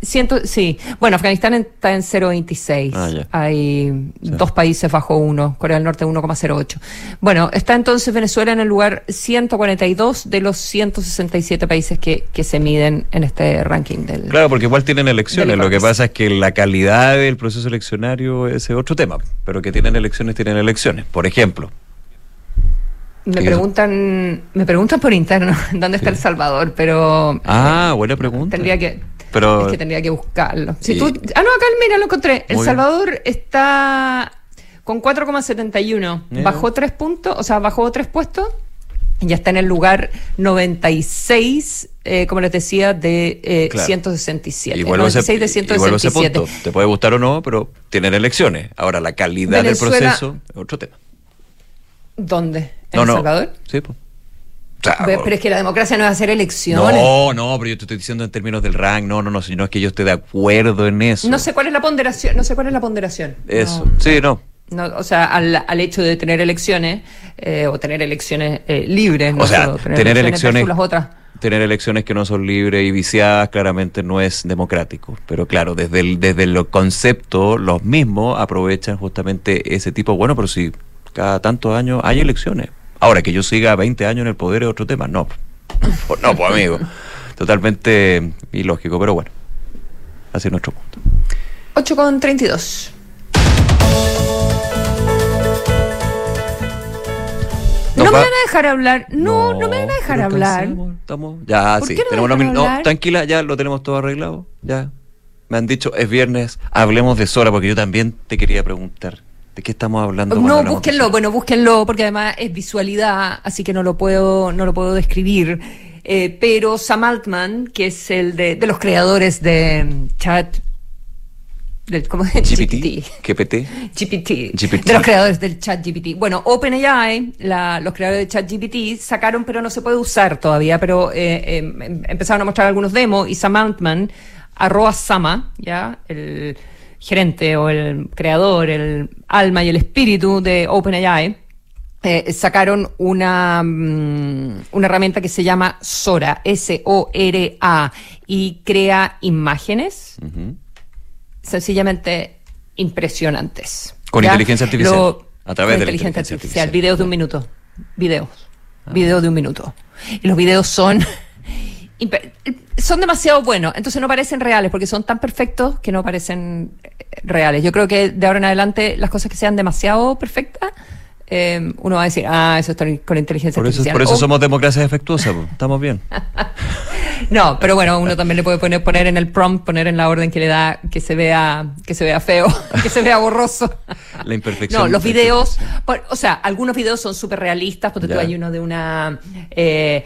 [SPEAKER 3] sí, bueno, Afganistán está en 0,26. Ah, Hay dos países bajo uno, Corea del Norte 1,08. Bueno, está entonces Venezuela en el lugar 142 de los 167 países que, que se miden en este ranking del.
[SPEAKER 4] Claro, porque igual tienen elecciones. Lo que pasa es que la calidad del proceso eleccionario es otro tema, pero que tienen elecciones, tienen elecciones. Por ejemplo,
[SPEAKER 3] me preguntan, me preguntan por interno dónde está El Salvador, pero.
[SPEAKER 4] Ah, buena pregunta.
[SPEAKER 3] Tendría que, es que tendría que buscarlo. Si tú, ah, no, acá mira, lo encontré. El Salvador está con 4,71. Bajó tres puntos, o sea, bajó tres puestos. Ya está en el lugar 96, eh, como les decía, de 167. Eh, igual 96 de 167.
[SPEAKER 4] Te puede gustar o no, pero tienen elecciones. Ahora, la calidad del proceso es otro tema.
[SPEAKER 3] ¿Dónde? ¿En El Salvador?
[SPEAKER 4] Sí, pues
[SPEAKER 3] pero es que la democracia no es hacer elecciones.
[SPEAKER 4] No, no, pero yo te estoy diciendo en términos del rank, no, no, no, sino es que yo esté de acuerdo en eso.
[SPEAKER 3] No sé cuál es la ponderación, no sé cuál es la ponderación.
[SPEAKER 4] Eso, sí, no.
[SPEAKER 3] o sea, al, hecho de tener elecciones eh, o tener elecciones eh, libres,
[SPEAKER 4] o sea, tener, elecciones, las otras. tener elecciones que no son libres y viciadas claramente no es democrático, pero claro, desde el desde el concepto los mismos aprovechan justamente ese tipo, bueno, pero si cada tantos años hay elecciones, Ahora, que yo siga 20 años en el poder es otro tema. No, no, pues amigo. Totalmente ilógico, pero bueno. Así es nuestro punto.
[SPEAKER 3] 8 con 32. No, me van a dejar hablar. No, no, me van a dejar hablar.
[SPEAKER 4] Estamos, ya, sí. tenemos no, tranquila, ya lo tenemos todo arreglado. Ya. Me han dicho, es viernes, hablemos de Sora, porque yo también te quería preguntar. ¿De qué estamos hablando?
[SPEAKER 3] No, búsquenlo, bueno, búsquenlo porque además es visualidad, así que no lo puedo, no lo puedo describir. Eh, pero Sam Altman, que es el de, los creadores de mm, Chat del, ¿cómo es?
[SPEAKER 4] GPT. GPT.
[SPEAKER 3] GPT. De los creadores del chat GPT. Bueno, OpenAI, los creadores de chat GPT, sacaron, pero no se puede usar todavía, pero eh, eh, em, empezaron a mostrar algunos demos y Sam Altman, arroba Sama, ya, el gerente o el creador, el alma y el espíritu de OpenAI, eh, sacaron una, mm, una herramienta que se llama Sora, S-O-R-A, y crea imágenes sencillamente impresionantes.
[SPEAKER 4] Con inteligencia artificial. a través de
[SPEAKER 3] inteligencia, artificial. Videos de un minuto. Videos. Ah. Videos de un minuto. Y los videos son son demasiado buenos, entonces no parecen reales, porque son tan perfectos que no parecen eh, reales. Yo creo que de ahora en adelante las cosas que sean demasiado perfectas eh, uno va a decir, ah, eso está con inteligencia artificial.
[SPEAKER 4] por eso somos democracia defectuosa, estamos bien.
[SPEAKER 3] no, pero bueno, uno también le puede poner, poner en el prompt, poner en la orden que le da que se vea, que se vea feo, que se vea borroso.
[SPEAKER 4] La imperfección.
[SPEAKER 3] No, los videos, o sea, algunos videos son súper realistas, porque tú hay uno de una, eh,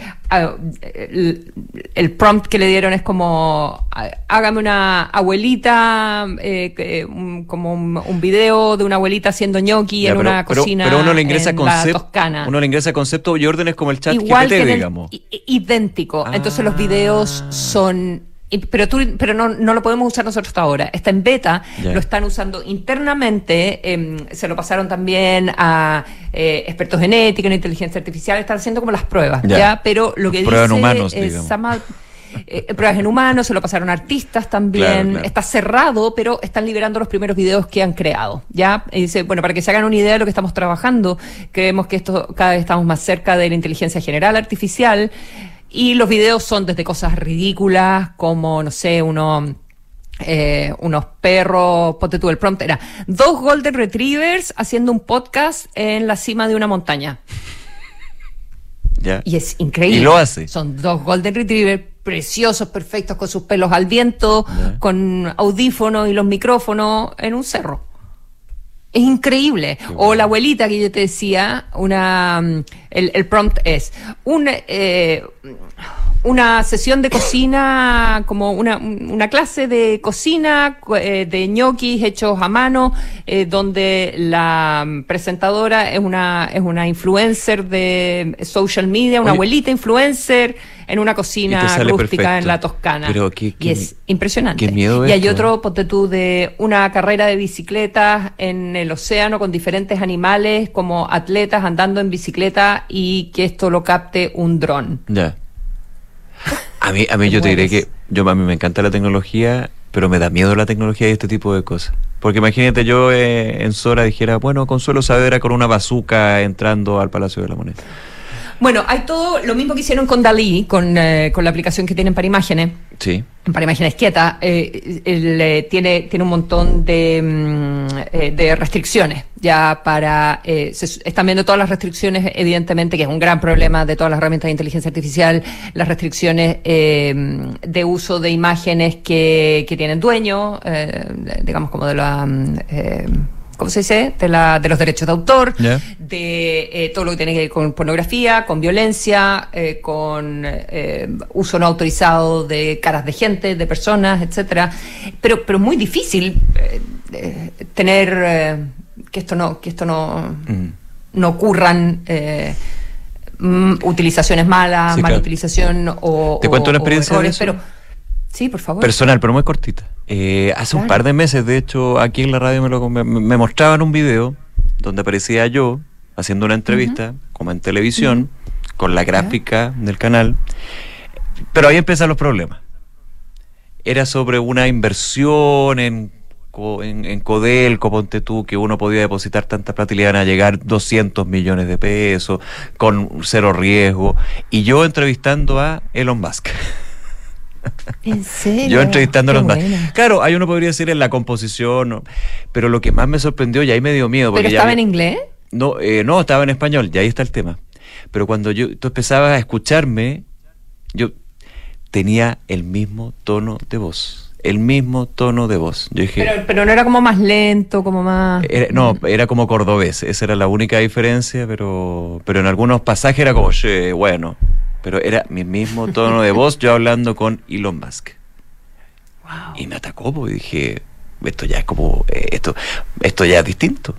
[SPEAKER 3] el, prompt que le dieron es como, hágame una abuelita, eh, como un, video de una abuelita haciendo ñoqui en una cocina
[SPEAKER 4] uno le ingresa concepto, uno le ingresa concepto y órdenes como el chat
[SPEAKER 3] Igual GPT, digamos. idéntico. Entonces los videos ah. son pero tú, pero no, no lo podemos usar nosotros hasta ahora. Está en beta, lo están usando internamente, em, se lo pasaron también a eh, expertos genéticos en inteligencia artificial, están haciendo como las pruebas, ¿ya? Pero lo que dice
[SPEAKER 4] humanos,
[SPEAKER 3] eh, pruebas en humanos, se lo pasaron artistas también, está cerrado, pero están liberando los primeros videos que han creado, ¿ya? Y dice, bueno, para que se hagan una idea de lo que estamos trabajando, creemos que esto cada vez estamos más cerca de la inteligencia general artificial, y los videos son desde cosas ridículas, como, no sé, uno... Eh, unos perros, ponte tú, el prompt era dos Golden Retrievers haciendo un podcast en la cima de una montaña. Y es increíble.
[SPEAKER 4] Y lo hace.
[SPEAKER 3] Son dos Golden Retrievers preciosos, perfectos, con sus pelos al viento, con audífonos y los micrófonos en un cerro. Es increíble. o la abuelita que yo te decía, una mm, el, prompt es un eh, una sesión de cocina, como una, una clase de cocina eh, de ñoquis hechos a mano, eh, donde la presentadora es una, es una influencer de social media, una abuelita influencer en una cocina rústica en la Toscana.
[SPEAKER 4] Pero
[SPEAKER 3] y es impresionante.
[SPEAKER 4] Qué miedo
[SPEAKER 3] y hay otro, ponte tú, de una carrera de bicicletas en el océano con diferentes animales como atletas andando en bicicleta y que esto lo capte un dron.
[SPEAKER 4] Ya. A mí, a mí yo te diré que yo a mí me encanta la tecnología, pero me da miedo la tecnología y este tipo de cosas. Porque imagínate yo eh, en Sora dijera, bueno, Consuelo Saavedra con una bazuca entrando al Palacio de la Moneda.
[SPEAKER 3] Bueno, hay todo lo mismo que hicieron con Dalí, con, eh, con la aplicación que tienen para imágenes.
[SPEAKER 4] Sí.
[SPEAKER 3] Para imágenes quietas, eh, eh, tiene, tiene un montón de, mm, de restricciones. Ya para. están viendo todas las restricciones, evidentemente, que es un gran problema de todas las herramientas de inteligencia artificial, las restricciones de uso de imágenes que, que tienen dueño, digamos, como de la mm, ¿cómo se dice? De, la, de los derechos de autor, de eh, todo lo que tiene que ver con pornografía, con violencia, eh, con eh, uso no autorizado de caras de gente, de personas, etcétera. Pero, pero es muy difícil tener que esto no, que esto no, mm. no ocurran. Mm, utilizaciones malas, mala utilización o,
[SPEAKER 4] ¿Te cuento una experiencia
[SPEAKER 3] pero Sí, por favor.
[SPEAKER 4] Personal, pero muy cortita. Eh, hace un par de meses, de hecho, aquí en la radio me, lo, me, mostraban un video donde aparecía yo haciendo una entrevista, como en televisión, con la gráfica del canal. Pero ahí empiezan los problemas. Era sobre una inversión en, en, en Codelco, ponte tú, que uno podía depositar tanta plata y le iban a llegar 200 millones de pesos, con cero riesgo. Y yo entrevistando a Elon Musk.
[SPEAKER 3] ¿En serio?
[SPEAKER 4] Yo entrevistando los Claro, ahí uno podría decir en la composición, pero lo que más me sorprendió y ahí me dio miedo.
[SPEAKER 3] ¿Pero estaba en inglés?
[SPEAKER 4] No, eh, no, estaba en español, y ahí está el tema. Pero cuando yo, tú empezabas a escucharme, yo tenía el mismo tono de voz. El mismo tono de voz. Yo dije,
[SPEAKER 3] pero, pero no era como más lento, como más.
[SPEAKER 4] no, era como cordobés. Esa era la única diferencia, pero, pero en algunos pasajes era como, bueno, pero era mi mismo tono de voz yo hablando con Elon Musk. Y me atacó porque dije, esto ya es como, eh, esto, esto ya es distinto.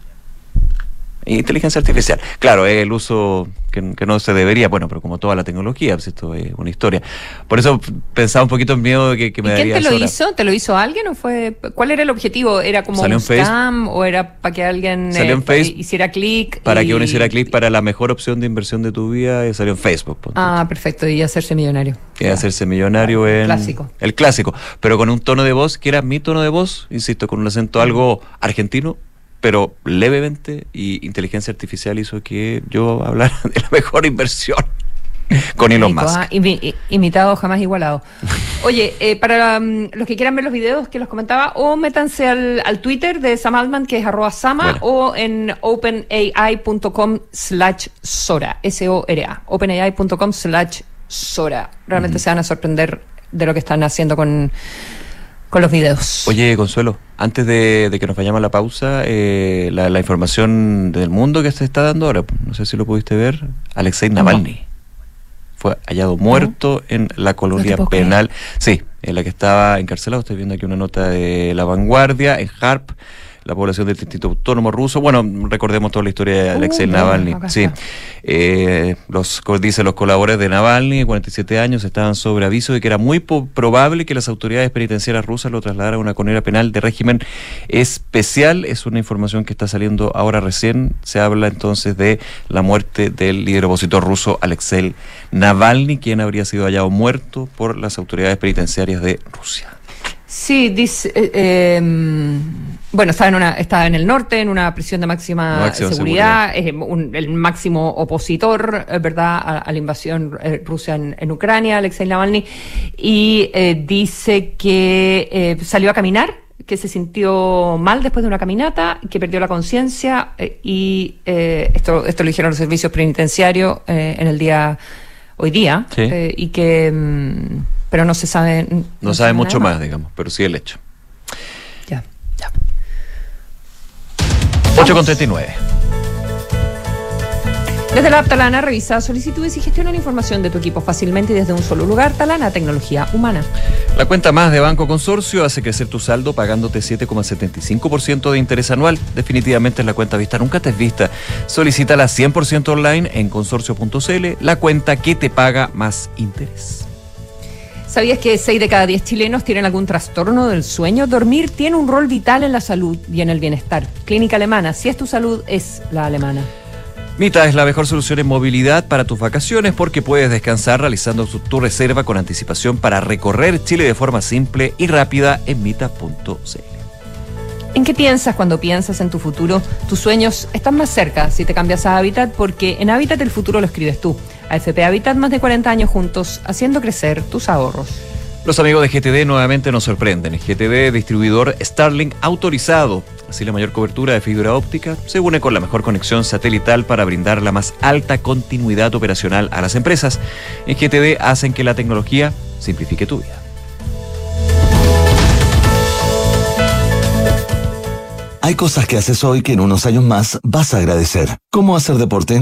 [SPEAKER 4] Inteligencia artificial. Claro, es el uso que, no se debería, bueno, pero como toda la tecnología, pues esto es una historia. Por eso pensaba un poquito en miedo de que, que me
[SPEAKER 3] ¿Y quién te lo hizo? ¿Te lo hizo alguien o fue? ¿Cuál era el objetivo? ¿Era como un scam o era para que alguien
[SPEAKER 4] eh,
[SPEAKER 3] hiciera clic?
[SPEAKER 4] Para que uno hiciera clic para la mejor opción de inversión de tu vida, y salió en Facebook.
[SPEAKER 3] Ah, perfecto, y hacerse millonario.
[SPEAKER 4] Y hacerse millonario en...
[SPEAKER 3] Clásico.
[SPEAKER 4] El clásico, pero con un tono de voz que era mi tono de voz, insisto, con un acento algo argentino, pero levemente y inteligencia artificial hizo que yo hablara de la mejor inversión con Elon Musk.
[SPEAKER 3] Ah, imitado jamás igualado. Oye, eh, para um, los que quieran ver los videos que los comentaba, o métanse al, al Twitter de Sam Altman, que es arroba Sama, o en openai.com slash Sora, S-O-R-A, openai.com slash Sora. Realmente se van a sorprender de lo que están haciendo con con los videos.
[SPEAKER 4] Oye, Consuelo, antes de, que nos vayamos a la pausa, eh, la, información del mundo que se está dando ahora, no sé si lo pudiste ver, Alexei Navalny fue hallado muerto en la colonia penal, sí, en la que estaba encarcelado. Estoy viendo aquí una nota de La Vanguardia, en Harp la población del Distrito Autónomo ruso. Bueno, recordemos toda la historia de Alexei uh, Navalny. Sí, eh, los, dice los colaboradores de Navalny, 47 años, estaban sobre aviso de que era muy probable que las autoridades penitenciarias rusas lo trasladaran a una conera penal de régimen especial. Es una información que está saliendo ahora recién. Se habla entonces de la muerte del líder opositor ruso Alexei Navalny, quien habría sido hallado muerto por las autoridades penitenciarias de Rusia.
[SPEAKER 3] Sí, dice, eh, em, bueno, estaba en, una, estaba en el norte, en una prisión de máxima, seguridad, es el máximo opositor, eh, ¿verdad?, a, la invasión eh, rusa en, Ucrania, Alexei Navalny, y dice que salió a caminar, que se sintió mal después de una caminata, que perdió la conciencia, y esto, esto lo dijeron los servicios penitenciarios en el día, hoy día, y que em, pero no se sabe.
[SPEAKER 4] No, sabe mucho más, digamos, pero sí el hecho.
[SPEAKER 3] Ya, ya.
[SPEAKER 4] 8 con 39.
[SPEAKER 3] Desde la app Talana, revisa solicitudes y gestiona la información de tu equipo fácilmente y desde un solo lugar. Talana, tecnología humana.
[SPEAKER 4] La cuenta más de Banco Consorcio hace crecer tu saldo pagándote 7,75% de interés anual. Definitivamente es la cuenta vista nunca te es vista. Solicítala 100% online en consorcio.cl, la cuenta que te paga más interés.
[SPEAKER 3] ¿Sabías que 6 de cada 10 chilenos tienen algún trastorno del sueño? Dormir tiene un rol vital en la salud y en el bienestar. Clínica Alemana, si es tu salud, es la alemana.
[SPEAKER 4] Mita es la mejor solución en movilidad para tus vacaciones porque puedes descansar realizando tu, reserva con anticipación para recorrer Chile de forma simple y rápida en mita.cl.
[SPEAKER 3] ¿En qué piensas cuando piensas en tu futuro? Tus sueños están más cerca si te cambias a Habitat porque en Habitat el futuro lo escribes tú. AFP Habitat más de 40 años juntos haciendo crecer tus ahorros.
[SPEAKER 4] Los amigos de GTD nuevamente nos sorprenden. GTD, distribuidor Starlink autorizado. Así la mayor cobertura de fibra óptica se une con la mejor conexión satelital para brindar la más alta continuidad operacional a las empresas. En GTD hacen que la tecnología simplifique tu vida.
[SPEAKER 5] Hay cosas que haces hoy que en unos años más vas a agradecer. ¿Cómo hacer deporte?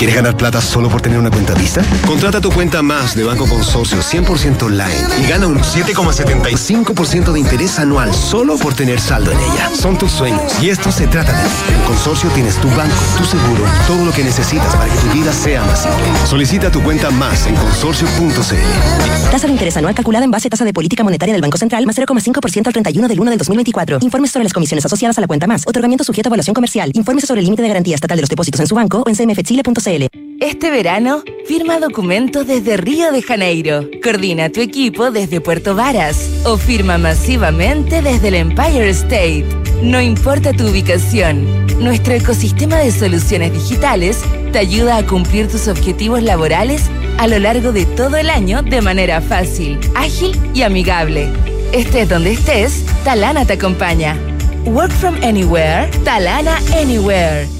[SPEAKER 6] ¿Quieres ganar plata solo por tener una cuenta vista? Contrata tu cuenta más de Banco Consorcio 100% online y gana un 7,75% de interés anual solo por tener saldo en ella. Son tus sueños y esto se trata de ti. En Consorcio tienes tu banco, tu seguro todo lo que necesitas para que tu vida sea más simple. Solicita tu cuenta más en consorcio.cl.
[SPEAKER 7] Tasa de interés anual calculada en base a tasa de política monetaria del Banco Central más 0,5% al 31 del 1 del 2024. Informes sobre las comisiones asociadas a la cuenta más. Otorgamiento sujeto a evaluación comercial. Informes sobre el límite de garantía estatal de los depósitos en su banco o en cmfchile.cl.
[SPEAKER 8] Este verano, firma documentos desde Río de Janeiro, coordina tu equipo desde Puerto Varas o firma masivamente desde el Empire State. No importa tu ubicación, nuestro ecosistema de soluciones digitales te ayuda a cumplir tus objetivos laborales a lo largo de todo el año de manera fácil, ágil y amigable. Estés donde estés, Talana te acompaña. Work from anywhere, Talana Anywhere.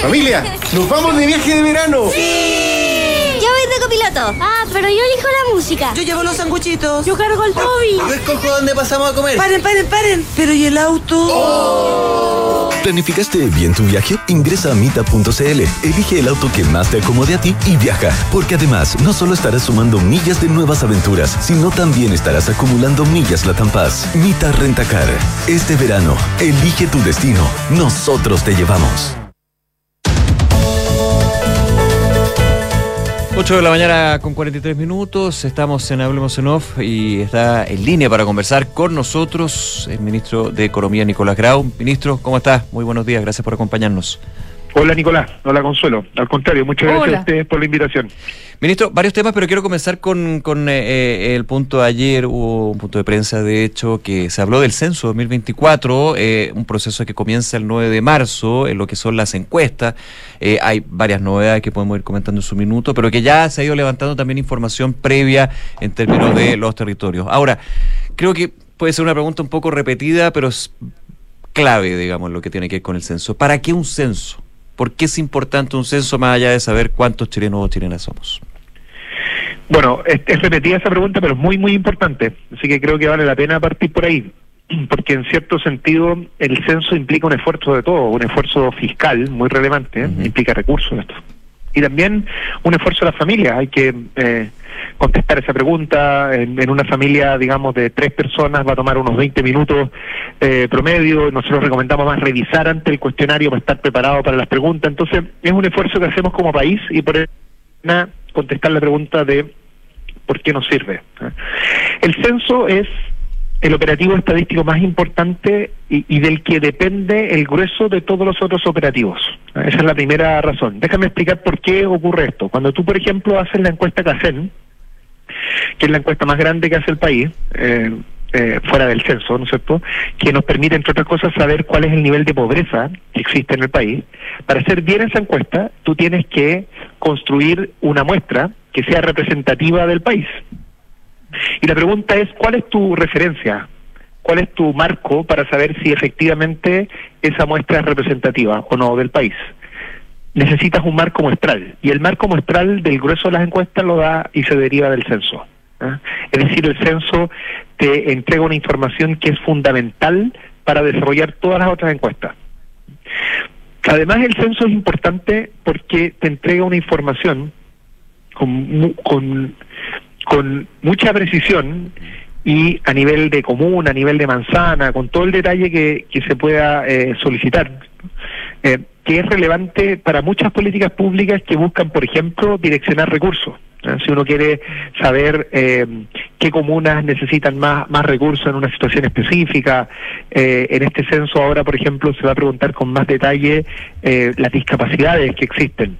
[SPEAKER 6] Familia, nos vamos de viaje de verano.
[SPEAKER 9] ¡Sí! Yo voy de copiloto. Ah, pero yo elijo la música.
[SPEAKER 10] Yo llevo los sanguchitos.
[SPEAKER 9] Yo cargo el Toby.
[SPEAKER 10] Yo escojo dónde pasamos a comer.
[SPEAKER 11] Paren, paren, paren. Pero ¿y el auto?
[SPEAKER 5] Oh. ¿Planificaste bien tu viaje? Ingresa a mita.cl, elige el auto que más te acomode a ti y viaja. Porque además, no solo estarás sumando millas de nuevas aventuras, sino también estarás acumulando millas la Paz. Mita Rentacar. Este verano, elige tu destino. Nosotros te llevamos.
[SPEAKER 4] 8 de la mañana con 43 minutos, estamos en Hablemos en Off y está en línea para conversar con nosotros el ministro de Economía Nicolás Grau. Ministro, ¿cómo está? Muy buenos días, gracias por acompañarnos.
[SPEAKER 12] Hola Nicolás, hola Consuelo. Al contrario, muchas gracias a ustedes por la invitación.
[SPEAKER 4] Ministro, varios temas, pero quiero comenzar con, con eh, eh, el punto de ayer, hubo un punto de prensa, de hecho, que se habló del censo 2024, eh, un proceso que comienza el 9 de marzo, en lo que son las encuestas. Eh, hay varias novedades que podemos ir comentando en su minuto, pero que ya se ha ido levantando también información previa en términos de los territorios. Ahora, creo que puede ser una pregunta un poco repetida, pero es clave, digamos, lo que tiene que ver con el censo. ¿Para qué un censo? ¿Por qué es importante un censo más allá de saber cuántos chilenos o chilenas somos?
[SPEAKER 12] Bueno, es, es, repetida esa pregunta, pero es muy, muy importante. Así que creo que vale la pena partir por ahí. Porque en cierto sentido el censo implica un esfuerzo de todo, un esfuerzo fiscal muy relevante, ¿eh? implica recursos. Esto. Y también un esfuerzo de la familia. Hay que eh, contestar esa pregunta. En, una familia, digamos, de tres personas va a tomar unos 20 minutos eh, promedio. Nosotros recomendamos más revisar antes el cuestionario para estar preparado para las preguntas. Entonces, es un esfuerzo que hacemos como país y por pena contestar la pregunta de por qué nos sirve. El censo es el operativo estadístico más importante y, del que depende el grueso de todos los otros operativos. Esa es la primera razón. Déjame explicar por qué ocurre esto. Cuando tú, por ejemplo, haces la encuesta CACEN, que es la encuesta más grande que hace el país, eh, eh, fuera del censo, ¿no es cierto?, que nos permite, entre otras cosas, saber cuál es el nivel de pobreza que existe en el país. Para hacer bien esa encuesta, tú tienes que construir una muestra que sea representativa del país. Y la pregunta es, ¿cuál es tu referencia? ¿Cuál es tu marco para saber si efectivamente esa muestra es representativa o no del país? Necesitas un marco muestral y el marco muestral del grueso de las encuestas lo da y se deriva del censo. ¿eh? Es decir, el censo te entrega una información que es fundamental para desarrollar todas las otras encuestas. Además, el censo es importante porque te entrega una información con, con con mucha precisión y a nivel de común, a nivel de manzana, con todo el detalle que, que se pueda eh, solicitar, eh, que es relevante para muchas políticas públicas que buscan, por ejemplo, direccionar recursos. Si uno quiere saber eh, qué comunas necesitan más, más recursos en una situación específica, en este censo ahora, por ejemplo, se va a preguntar con más detalle las discapacidades que existen.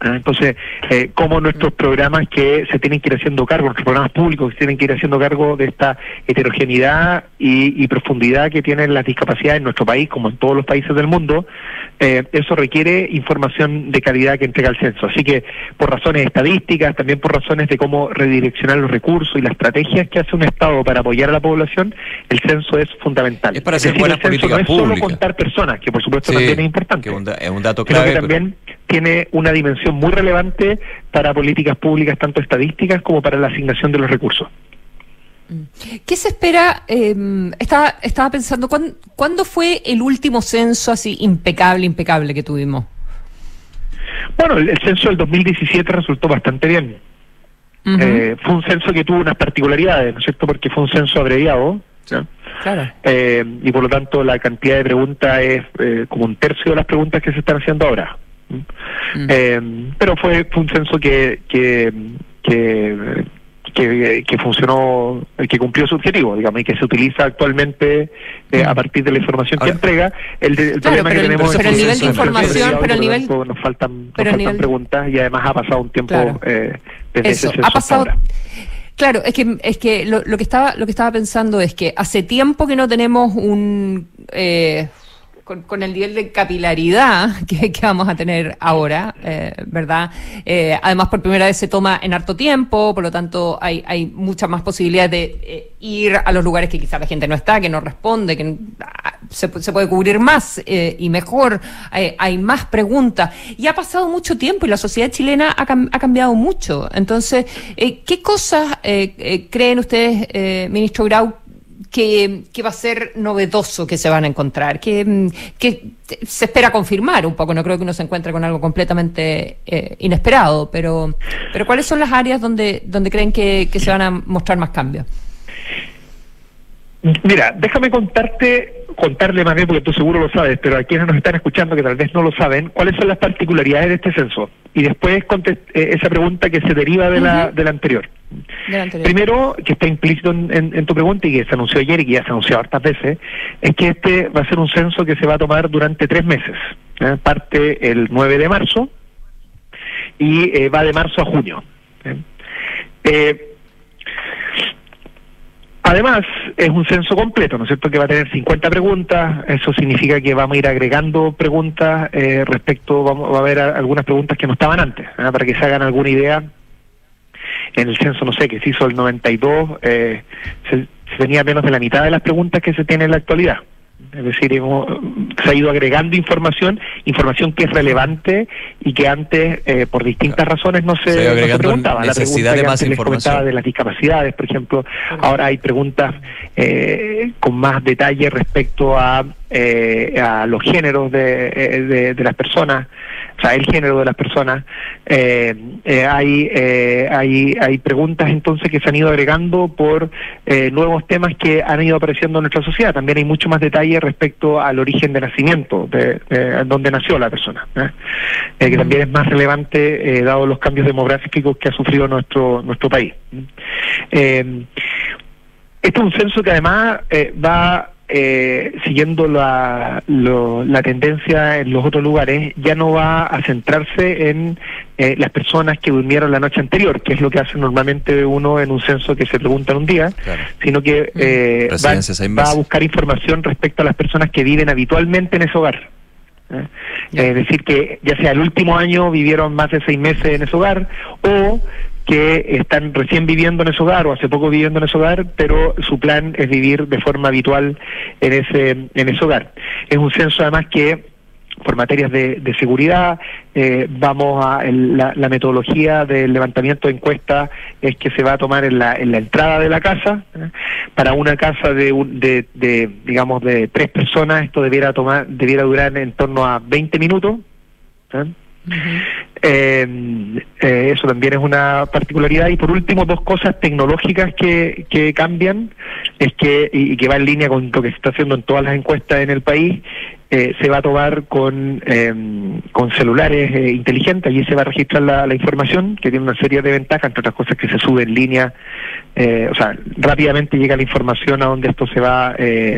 [SPEAKER 12] Entonces, eh, cómo nuestros programas que se tienen que ir haciendo cargo, nuestros programas públicos que se tienen que ir haciendo cargo de esta heterogeneidad y, profundidad que tienen las discapacidades en nuestro país, como en todos los países del mundo, eh, eso requiere información de calidad que entrega el censo. Así que, por razones estadísticas, también por razones de cómo redireccionar los recursos y las estrategias que hace un Estado para apoyar a la población, el censo es fundamental.
[SPEAKER 4] Es para hacer buenas políticas
[SPEAKER 12] no es solo contar personas, que por supuesto también es importante.
[SPEAKER 4] es un dato clave.
[SPEAKER 12] que también tiene una dimensión muy relevante para políticas públicas, tanto estadísticas como para la asignación de los recursos.
[SPEAKER 3] ¿Qué se espera? Em, estaba, estaba pensando, ¿cuándo, fue el último censo así impecable, impecable que tuvimos?
[SPEAKER 12] Bueno, el, censo del 2017 resultó bastante bien. Eh, fue un censo que tuvo unas particularidades, ¿no es cierto? Porque fue un censo abreviado. Claro. Eh, y por lo tanto la cantidad de preguntas es eh, como un tercio de las preguntas que se están haciendo ahora. Mm. Eh, pero fue, un censo que, que, que, que, funcionó, que cumplió su objetivo, digamos, y que se utiliza actualmente eh, a mm. partir de la información que entrega. El, el problema que tenemos
[SPEAKER 3] pero el nivel de información, pero el nivel,
[SPEAKER 12] nos faltan, nos faltan preguntas y además ha pasado un tiempo eh, desde
[SPEAKER 3] Eso, ha pasado. Claro, es que es que lo, lo, que estaba lo que estaba pensando es que hace tiempo que no tenemos un eh, con, el nivel de capilaridad que, vamos a tener ahora, eh, ¿verdad? Eh, además, por primera vez se toma en harto tiempo, por lo tanto, hay, hay muchas más posibilidades de eh, ir a los lugares que quizás la gente no está, que no responde, que ah, se, puede cubrir más y mejor, hay más preguntas. Y ha pasado mucho tiempo y la sociedad chilena ha, ha cambiado mucho. Entonces, ¿qué cosas creen ustedes, ministro Grau, que, va a ser novedoso que se van a encontrar, que, mm, que, se espera confirmar un poco, no creo que uno se encuentre con algo completamente eh, inesperado, pero, pero ¿cuáles son las áreas donde, donde creen que, que se van a mostrar más cambios?
[SPEAKER 12] Mira, déjame contarte, contarle más bien, porque tú seguro lo sabes, pero a quienes nos están escuchando que tal vez no lo saben, cuáles son las particularidades de este censo. Y después eh, esa pregunta que se deriva de, la, de la anterior. Primero, que está implícito en, tu pregunta y que se anunció ayer y que ya se ha anunciado hartas veces, es que este va a ser un censo que se va a tomar durante tres meses. ¿eh? Parte el 9 de marzo y eh, va de marzo a junio. Eh, Además, es un censo completo, ¿no es cierto?, que va a tener 50 preguntas, eso significa que vamos a ir agregando preguntas eh, respecto, vamos, va a haber algunas preguntas que no estaban antes, ¿eh? para que se hagan alguna idea. En el censo, no sé, que se hizo el 92, eh, se, se tenía menos de la mitad de las preguntas que se tiene en la actualidad. Es decir, se ha ido agregando información, información que es relevante y que antes, eh, por distintas razones, no se, preguntaba.
[SPEAKER 4] La pregunta que antes les comentaba
[SPEAKER 12] de las discapacidades, por ejemplo, ahora hay preguntas eh, con más detalle respecto a, eh, a los géneros de, de, las personas. O sea, el género de las personas. Eh, eh, hay, eh, hay, hay preguntas entonces que se han ido agregando por nuevos temas que han ido apareciendo en nuestra sociedad. También hay mucho más detalle respecto al origen de nacimiento, de, de donde nació la persona, que también es más relevante dado los cambios demográficos que ha sufrido nuestro, nuestro país. este es un censo que además va eh, siguiendo la, la tendencia en los otros lugares, ya no va a centrarse en eh, las personas que durmieron la noche anterior, que es lo que hace normalmente uno en un censo que se pregunta en un día, sino que mm. eh, va, a buscar información respecto a las personas que viven habitualmente en ese hogar. Es decir, que ya sea el último año vivieron más de seis meses en ese hogar o que están recién viviendo en ese hogar o hace poco viviendo en ese hogar, pero su plan es vivir de forma habitual en ese, en ese hogar. Es un censo además que por materias de, seguridad, eh, vamos a la, metodología del levantamiento de encuesta es que se va a tomar en la, en la entrada de la casa. ¿eh? Para una casa de, de, de, digamos, de tres personas, esto debiera, tomar, debiera durar en torno a 20 minutos. ¿eh? Eh, eh, eso también es una particularidad. Y por último, dos cosas tecnológicas que, que cambian, es que, y, que va en línea con lo que se está haciendo en todas las encuestas en el país, eh, se va a tomar con, em, con celulares eh, inteligentes, allí se va a registrar la, la, información, que tiene una serie de ventajas, entre otras cosas que se sube en línea, o sea, rápidamente llega la información a donde esto se va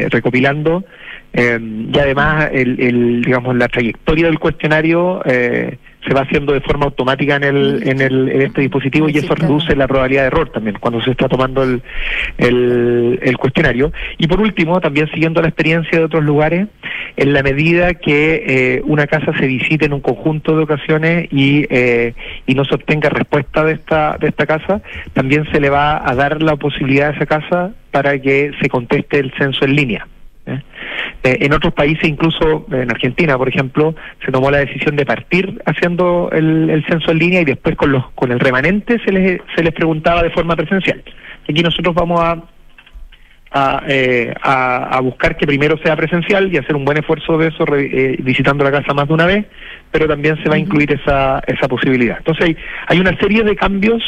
[SPEAKER 12] recopilando eh, y además, el, el, digamos, la trayectoria del cuestionario eh, se va haciendo de forma automática en, el, en, el, en este dispositivo y eso reduce la probabilidad de error también cuando se está tomando el, el, el, cuestionario. Y por último, también siguiendo la experiencia de otros lugares, en la medida que eh, una casa se visite en un conjunto de ocasiones y, eh, y no se obtenga respuesta de esta, de esta casa, también se le va a dar la posibilidad a esa casa para que se conteste el censo en línea. ¿eh? Eh, en otros países, incluso en Argentina, por ejemplo, se tomó la decisión de partir haciendo el, censo en línea y después con los con el remanente se les, se les preguntaba de forma presencial. Aquí nosotros vamos a eh, a, buscar que primero sea presencial y hacer un buen esfuerzo de eso visitando la casa más de una vez, pero también se va a incluir esa, esa posibilidad. Entonces hay una serie de cambios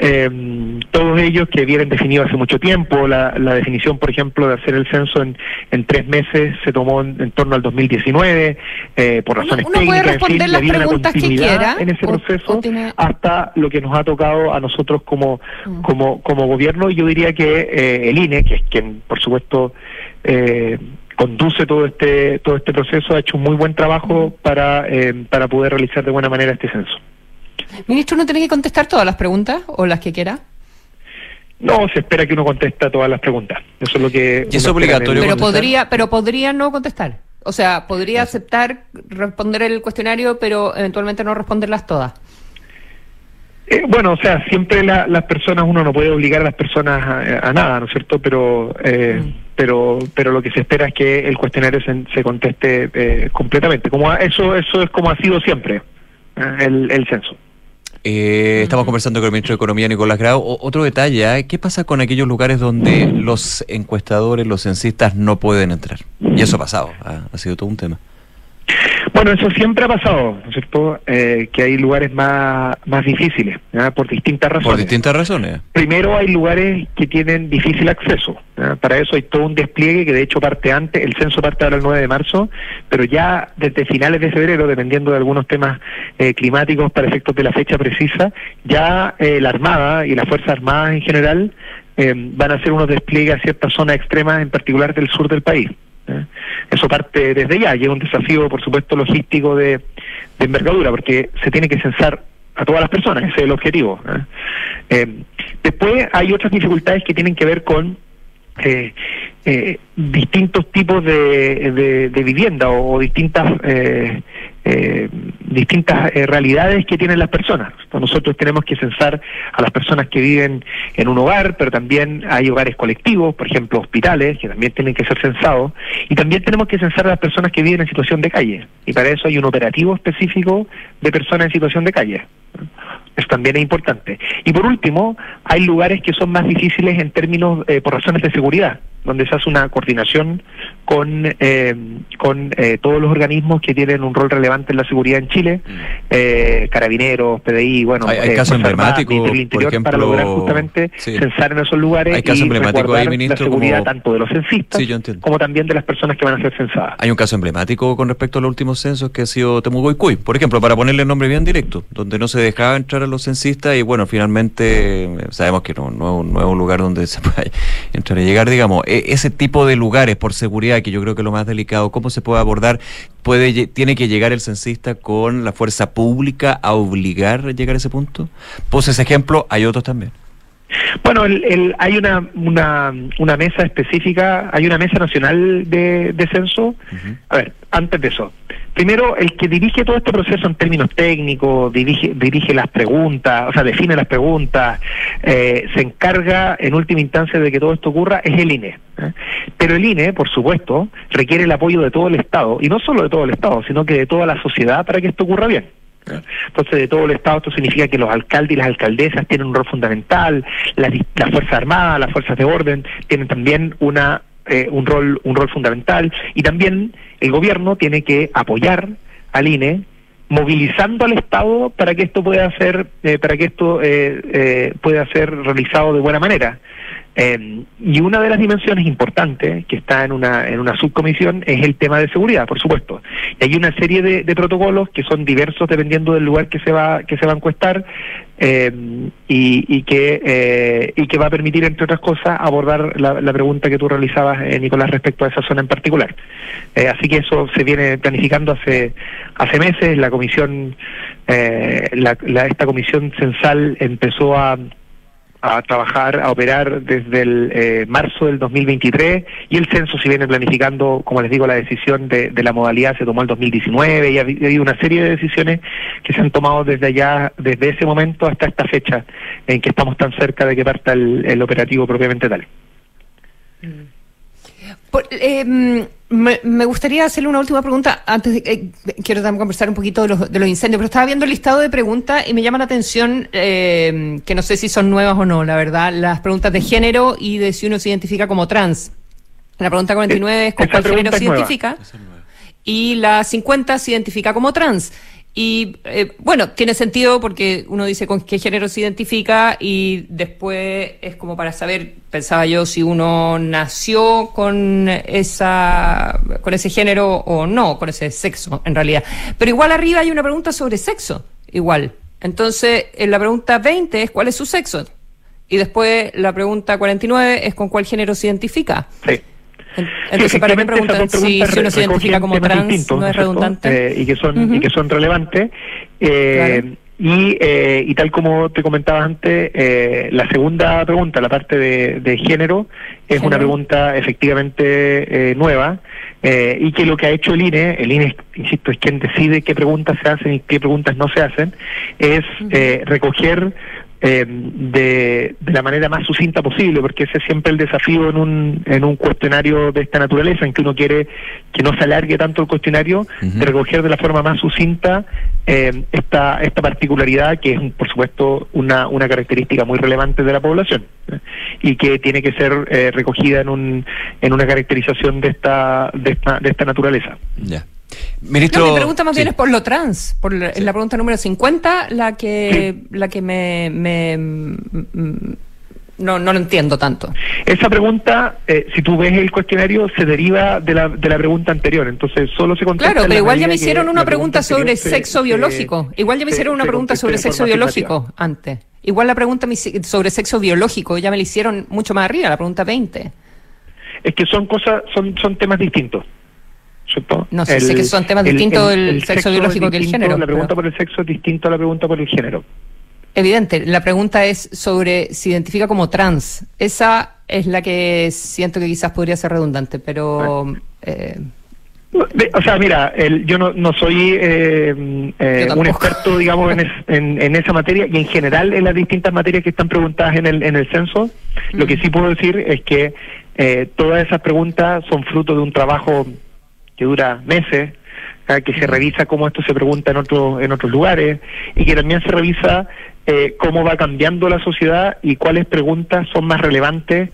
[SPEAKER 12] eh, todos ellos que vienen definidos hace mucho tiempo. La, definición, por ejemplo, de hacer el censo en, en tres meses se tomó en, torno al 2019 eh, por razones técnicas. en fin,
[SPEAKER 3] las preguntas que quiera
[SPEAKER 12] en ese proceso hasta lo que nos ha tocado a nosotros como, mm. como, como gobierno. Y yo diría que eh, el INE, que es quien, por supuesto, eh, conduce todo este todo este proceso, ha hecho un muy buen trabajo mm. para, para poder realizar de buena manera este censo.
[SPEAKER 3] Ministro, ¿no tiene que contestar todas las preguntas o las que quiera?
[SPEAKER 12] No, se espera que uno conteste todas las preguntas. Eso es lo que.
[SPEAKER 4] es obligatorio.
[SPEAKER 3] Pero podría, pero podría no contestar. O sea, podría aceptar responder el cuestionario, pero eventualmente no responderlas todas.
[SPEAKER 12] Eh, bueno, o sea, siempre las personas, uno no puede obligar a las personas a, nada, ¿no es cierto? Pero, eh, mm. pero, pero lo que se espera es que el cuestionario se, conteste eh, completamente. Como eso, eso es como ha sido siempre el, el censo.
[SPEAKER 4] Eh, estamos conversando con el ministro de Economía, Nicolás Grau. otro detalle, ¿eh? ¿qué pasa con aquellos lugares donde los encuestadores, los censistas no pueden entrar? Y eso ha pasado, ha sido todo un tema.
[SPEAKER 12] Bueno, eso siempre ha pasado, ¿no es cierto? Eh, que hay lugares más, más difíciles, por distintas razones.
[SPEAKER 4] Por distintas razones.
[SPEAKER 12] Primero hay lugares que tienen difícil acceso. Para eso hay todo un despliegue que de hecho parte antes, el censo parte ahora el 9 de marzo, pero ya desde finales de febrero, dependiendo de algunos temas eh, climáticos para efectos de la fecha precisa, ya eh, la Armada y las Fuerzas Armadas en general van a hacer unos despliegues a ciertas zonas extremas, en particular del sur del país. ¿Eh? Eso parte desde ya y es un desafío, por supuesto, logístico de, envergadura, porque se tiene que censar a todas las personas, ese es el objetivo. ¿eh? Eh, después hay otras dificultades que tienen que ver con distintos tipos de, de, vivienda o, distintas eh, distintas eh, realidades que tienen las personas. nosotros tenemos que censar a las personas que viven en un hogar, pero también hay hogares colectivos, por ejemplo, hospitales, que también tienen que ser censados, y también tenemos que censar a las personas que viven en situación de calle, y para eso hay un operativo específico de personas en situación de calle. Eso también es importante. Y por último, hay lugares que son más difíciles en términos, eh, por razones de seguridad donde se hace una coordinación con, eh, con eh, todos los organismos que tienen un rol relevante en la seguridad en Chile, mm. eh, carabineros, PDI, bueno,
[SPEAKER 4] hay, hay casos emblemáticos, por ejemplo,
[SPEAKER 12] para lograr justamente censar en esos lugares
[SPEAKER 4] hay casos
[SPEAKER 12] y
[SPEAKER 4] ahí, ministro,
[SPEAKER 12] la seguridad
[SPEAKER 4] como...
[SPEAKER 12] tanto de los censistas como también de las personas que van a ser censadas.
[SPEAKER 4] Hay un caso emblemático con respecto a los últimos censos que ha sido Temugoycuy, por ejemplo, para ponerle el nombre bien directo, donde no se dejaba entrar a los censistas y bueno, finalmente sabemos que no, no, es un lugar donde se puede entrar y llegar, digamos. E, ese tipo de lugares por seguridad, que yo creo que es lo más delicado, ¿cómo se puede abordar? ¿Puede, ¿Tiene que llegar el censista con la fuerza pública a obligar a llegar a ese punto? Pues ese ejemplo, hay otros también.
[SPEAKER 12] Bueno, el, hay una, una, una, mesa específica, hay una mesa nacional de, de censo. A ver, antes de eso, primero, el que dirige todo este proceso en términos técnicos, dirige, dirige las preguntas, o sea, define las preguntas, eh, se encarga en última instancia de que todo esto ocurra, es el INE. ¿eh? Pero el INE, por supuesto, requiere el apoyo de todo el Estado, y no solo de todo el Estado, sino que de toda la sociedad para que esto ocurra bien. Entonces, de todo el Estado, esto significa que los alcaldes y las alcaldesas tienen un rol fundamental, las, las Fuerzas Armadas, las Fuerzas de Orden tienen también una eh, un rol un rol fundamental. Y también el gobierno tiene que apoyar al INE movilizando al Estado para que esto pueda ser eh, para que esto eh, pueda ser realizado de buena manera eh, y una de las dimensiones importantes que está en una, en una subcomisión es el tema de seguridad, por supuesto. Y hay una serie de, protocolos que son diversos dependiendo del lugar que se va, que se va a encuestar eh, y, que, eh, y que va a permitir, entre otras cosas, abordar la, pregunta que tú realizabas, Nicolás, respecto a esa zona en particular. así que eso se viene planificando hace, hace meses. La comisión, la, esta comisión censal empezó a a trabajar, a operar desde el eh, marzo del 2023 y el censo se viene planificando, como les digo, la decisión de, la modalidad se tomó el 2019 y ha, habido una serie de decisiones que se han tomado desde allá, desde ese momento hasta esta fecha en que estamos tan cerca de que parta el, operativo propiamente tal.
[SPEAKER 3] Mm. Em, me, gustaría hacerle una última pregunta antes de eh, quiero también conversar un poquito de los, de los, incendios, pero estaba viendo el listado de preguntas y me llama la atención em, que no sé si son nuevas o no, la verdad, las preguntas de género y de si uno se identifica como trans. La pregunta 49 es con cuál género se identifica y la 50 se identifica como trans. Y eh, bueno, tiene sentido porque uno dice con qué género se identifica y después es como para saber, pensaba yo, si uno nació con esa con ese género o no, con ese sexo en realidad. Pero igual arriba hay una pregunta sobre sexo, igual. Entonces, en la pregunta 20 es cuál es su sexo. Y después la pregunta 49 es con cuál género se identifica.
[SPEAKER 12] Sí.
[SPEAKER 3] Entonces, ¿para qué preguntan si, si, uno se identifica como trans no es redundante?
[SPEAKER 12] Eh, y, que son, y que son relevantes. Eh, y, eh, y tal como te comentaba antes, eh, la segunda pregunta, la parte de, de género, es una pregunta efectivamente eh, nueva eh, y que lo que ha hecho el INE, el INE, insisto, es quien decide qué preguntas se hacen y qué preguntas no se hacen, es eh, recoger eh, de, de, la manera más sucinta posible, porque ese es siempre el desafío en un, en un cuestionario de esta naturaleza, en que uno quiere que no se alargue tanto el cuestionario, de recoger de la forma más sucinta eh, esta, esta particularidad, que es, por supuesto, una, una característica muy relevante de la población ¿eh? y que tiene que ser eh, recogida en, un, en una caracterización de esta, de esta, de esta naturaleza.
[SPEAKER 3] Ya. Ministro, no, mi pregunta más bien es por lo trans, por la, la pregunta número 50, la que, la que me, me, no, no lo entiendo tanto.
[SPEAKER 12] Esa pregunta, eh, si tú ves el cuestionario, se deriva de la, de la pregunta anterior, entonces solo se contesta.
[SPEAKER 3] Claro, pero igual ya me hicieron una pregunta, sobre sexo biológico. igual ya me hicieron una pregunta sobre sexo biológico antes. Igual la pregunta sobre sexo biológico ya me la hicieron mucho más arriba, la pregunta 20.
[SPEAKER 12] Es que son cosas, son, son temas distintos.
[SPEAKER 3] No sé, sé que son temas distintos el, sexo, biológico que el género.
[SPEAKER 12] La pregunta por el sexo es distinta a la pregunta por el género.
[SPEAKER 3] Evidente, la pregunta es sobre si identifica como trans. Esa es la que siento que quizás podría ser redundante, pero... Eh,
[SPEAKER 12] o sea, mira, yo no, no soy eh, eh, un experto, digamos, en, en, esa materia y en general en las distintas materias que están preguntadas en el, en el censo. Lo que sí puedo decir es que todas esas preguntas son fruto de un trabajo que dura meses, que se revisa cómo esto se pregunta en, otros en otros lugares y que también se revisa eh, cómo va cambiando la sociedad y cuáles preguntas son más relevantes,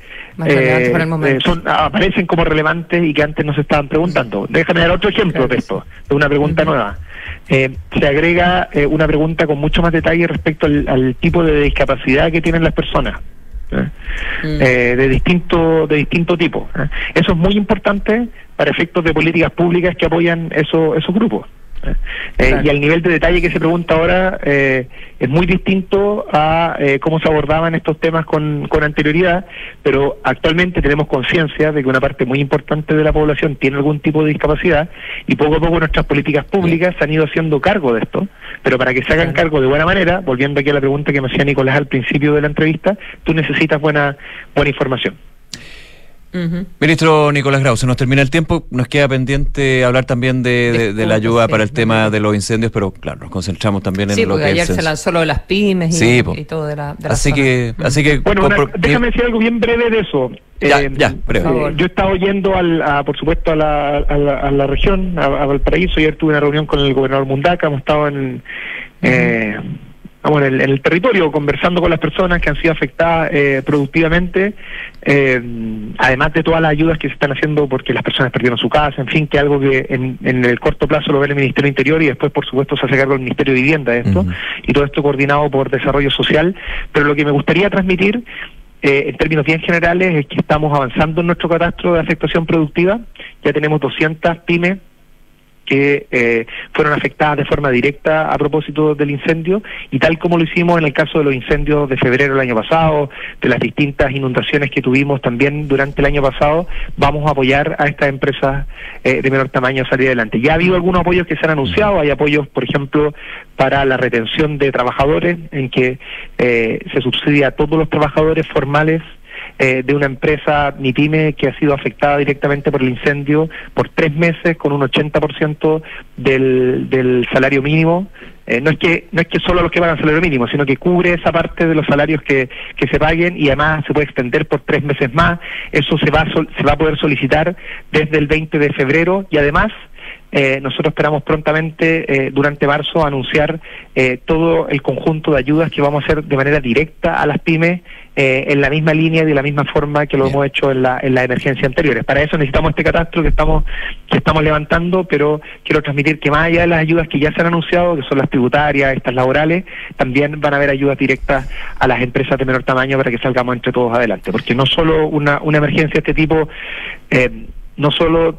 [SPEAKER 3] eh,
[SPEAKER 12] eh, son, aparecen como relevantes y que antes no se estaban preguntando. Déjame dar otro ejemplo de esto, de una pregunta nueva. se agrega una pregunta con mucho más detalle respecto al, tipo de discapacidad que tienen las personas. Mm. de distinto de distinto tipo. Eso es muy importante para efectos de políticas públicas que apoyan eso, esos grupos. Eh, y el nivel de detalle que se pregunta ahora eh, es muy distinto a eh, cómo se abordaban estos temas con, con anterioridad, pero actualmente tenemos conciencia de que una parte muy importante de la población tiene algún tipo de discapacidad y poco a poco nuestras políticas públicas se han ido haciendo cargo de esto, pero para que se hagan cargo de buena manera, volviendo aquí a la pregunta que me hacía Nicolás al principio de la entrevista, tú necesitas buena, buena información.
[SPEAKER 4] Ministro Nicolás Grau, se nos termina el tiempo, nos queda pendiente hablar también de, la ayuda para el tema de los incendios, pero claro, nos concentramos también en lo que
[SPEAKER 3] ayer se lanzó lo de las pymes y, todo de la,
[SPEAKER 4] así que así que
[SPEAKER 12] bueno déjame decir algo bien breve de eso.
[SPEAKER 4] Ya, eh, ya breve.
[SPEAKER 12] Eh, yo he estado yendo al, por supuesto a la, a la, región a, Valparaíso ayer tuve una reunión con el gobernador Mundaca hemos estado en eh, vamos, en el, territorio, conversando con las personas que han sido afectadas eh, productivamente, eh, además de todas las ayudas que se están haciendo porque las personas perdieron su casa, en fin, que algo que en, el corto plazo lo ve el Ministerio Interior y después, por supuesto, se hace cargo el Ministerio de Vivienda de esto, y todo esto coordinado por Desarrollo Social. Pero lo que me gustaría transmitir eh, en términos bien generales es que estamos avanzando en nuestro catastro de afectación productiva. Ya tenemos 200 pymes que eh, fueron afectadas de forma directa a propósito del incendio y tal como lo hicimos en el caso de los incendios de febrero del año pasado, de las distintas inundaciones que tuvimos también durante el año pasado, vamos a apoyar a estas empresas eh, de menor tamaño a salir adelante. Ya ha habido algunos apoyos que se han anunciado, hay apoyos, por ejemplo, para la retención de trabajadores, en que eh, se subsidia a todos los trabajadores formales eh, de una empresa MIPYME que ha sido afectada directamente por el incendio por tres meses con un 80% del, del salario mínimo. Eh, no es que no es que solo los que pagan salario mínimo, sino que cubre esa parte de los salarios que, que se paguen y además se puede extender por tres meses más. Eso se va, se va a poder solicitar desde el 20 de febrero y además eh, nosotros esperamos prontamente, eh, durante marzo, anunciar eh, todo el conjunto de ayudas que vamos a hacer de manera directa a las pymes en la misma línea y de la misma forma que lo hemos hecho en la, en la emergencia anteriores. Para eso necesitamos este catastro que estamos, que estamos levantando, pero quiero transmitir que más allá de las ayudas que ya se han anunciado, que son las tributarias, estas laborales, también van a haber ayudas directas a las empresas de menor tamaño para que salgamos entre todos adelante. Porque no solo una, una emergencia de este tipo, no solo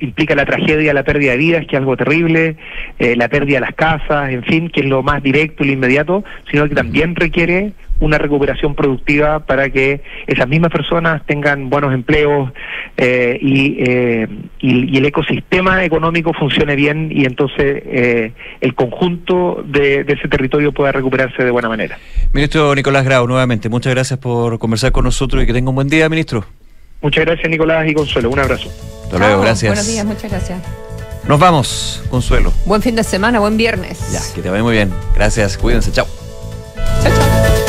[SPEAKER 12] implica la tragedia, la pérdida de vidas, que es algo terrible, eh, la pérdida de las casas, en fin, que es lo más directo y lo inmediato, sino que también requiere una recuperación productiva para que esas mismas personas tengan buenos empleos eh, eh, y, y, el ecosistema económico funcione bien y entonces el conjunto de, de, ese territorio pueda recuperarse de buena manera.
[SPEAKER 4] Ministro Nicolás Grau, nuevamente, muchas gracias por conversar con nosotros y que tenga un buen día, ministro.
[SPEAKER 12] Muchas gracias, Nicolás y Consuelo. Un abrazo.
[SPEAKER 4] Hasta luego, gracias.
[SPEAKER 3] Buenos días, muchas gracias.
[SPEAKER 4] Nos vamos, Consuelo.
[SPEAKER 3] Buen fin de semana, buen viernes.
[SPEAKER 4] Ya, que te vaya muy bien. Gracias, cuídense. Chao. Chao, chao.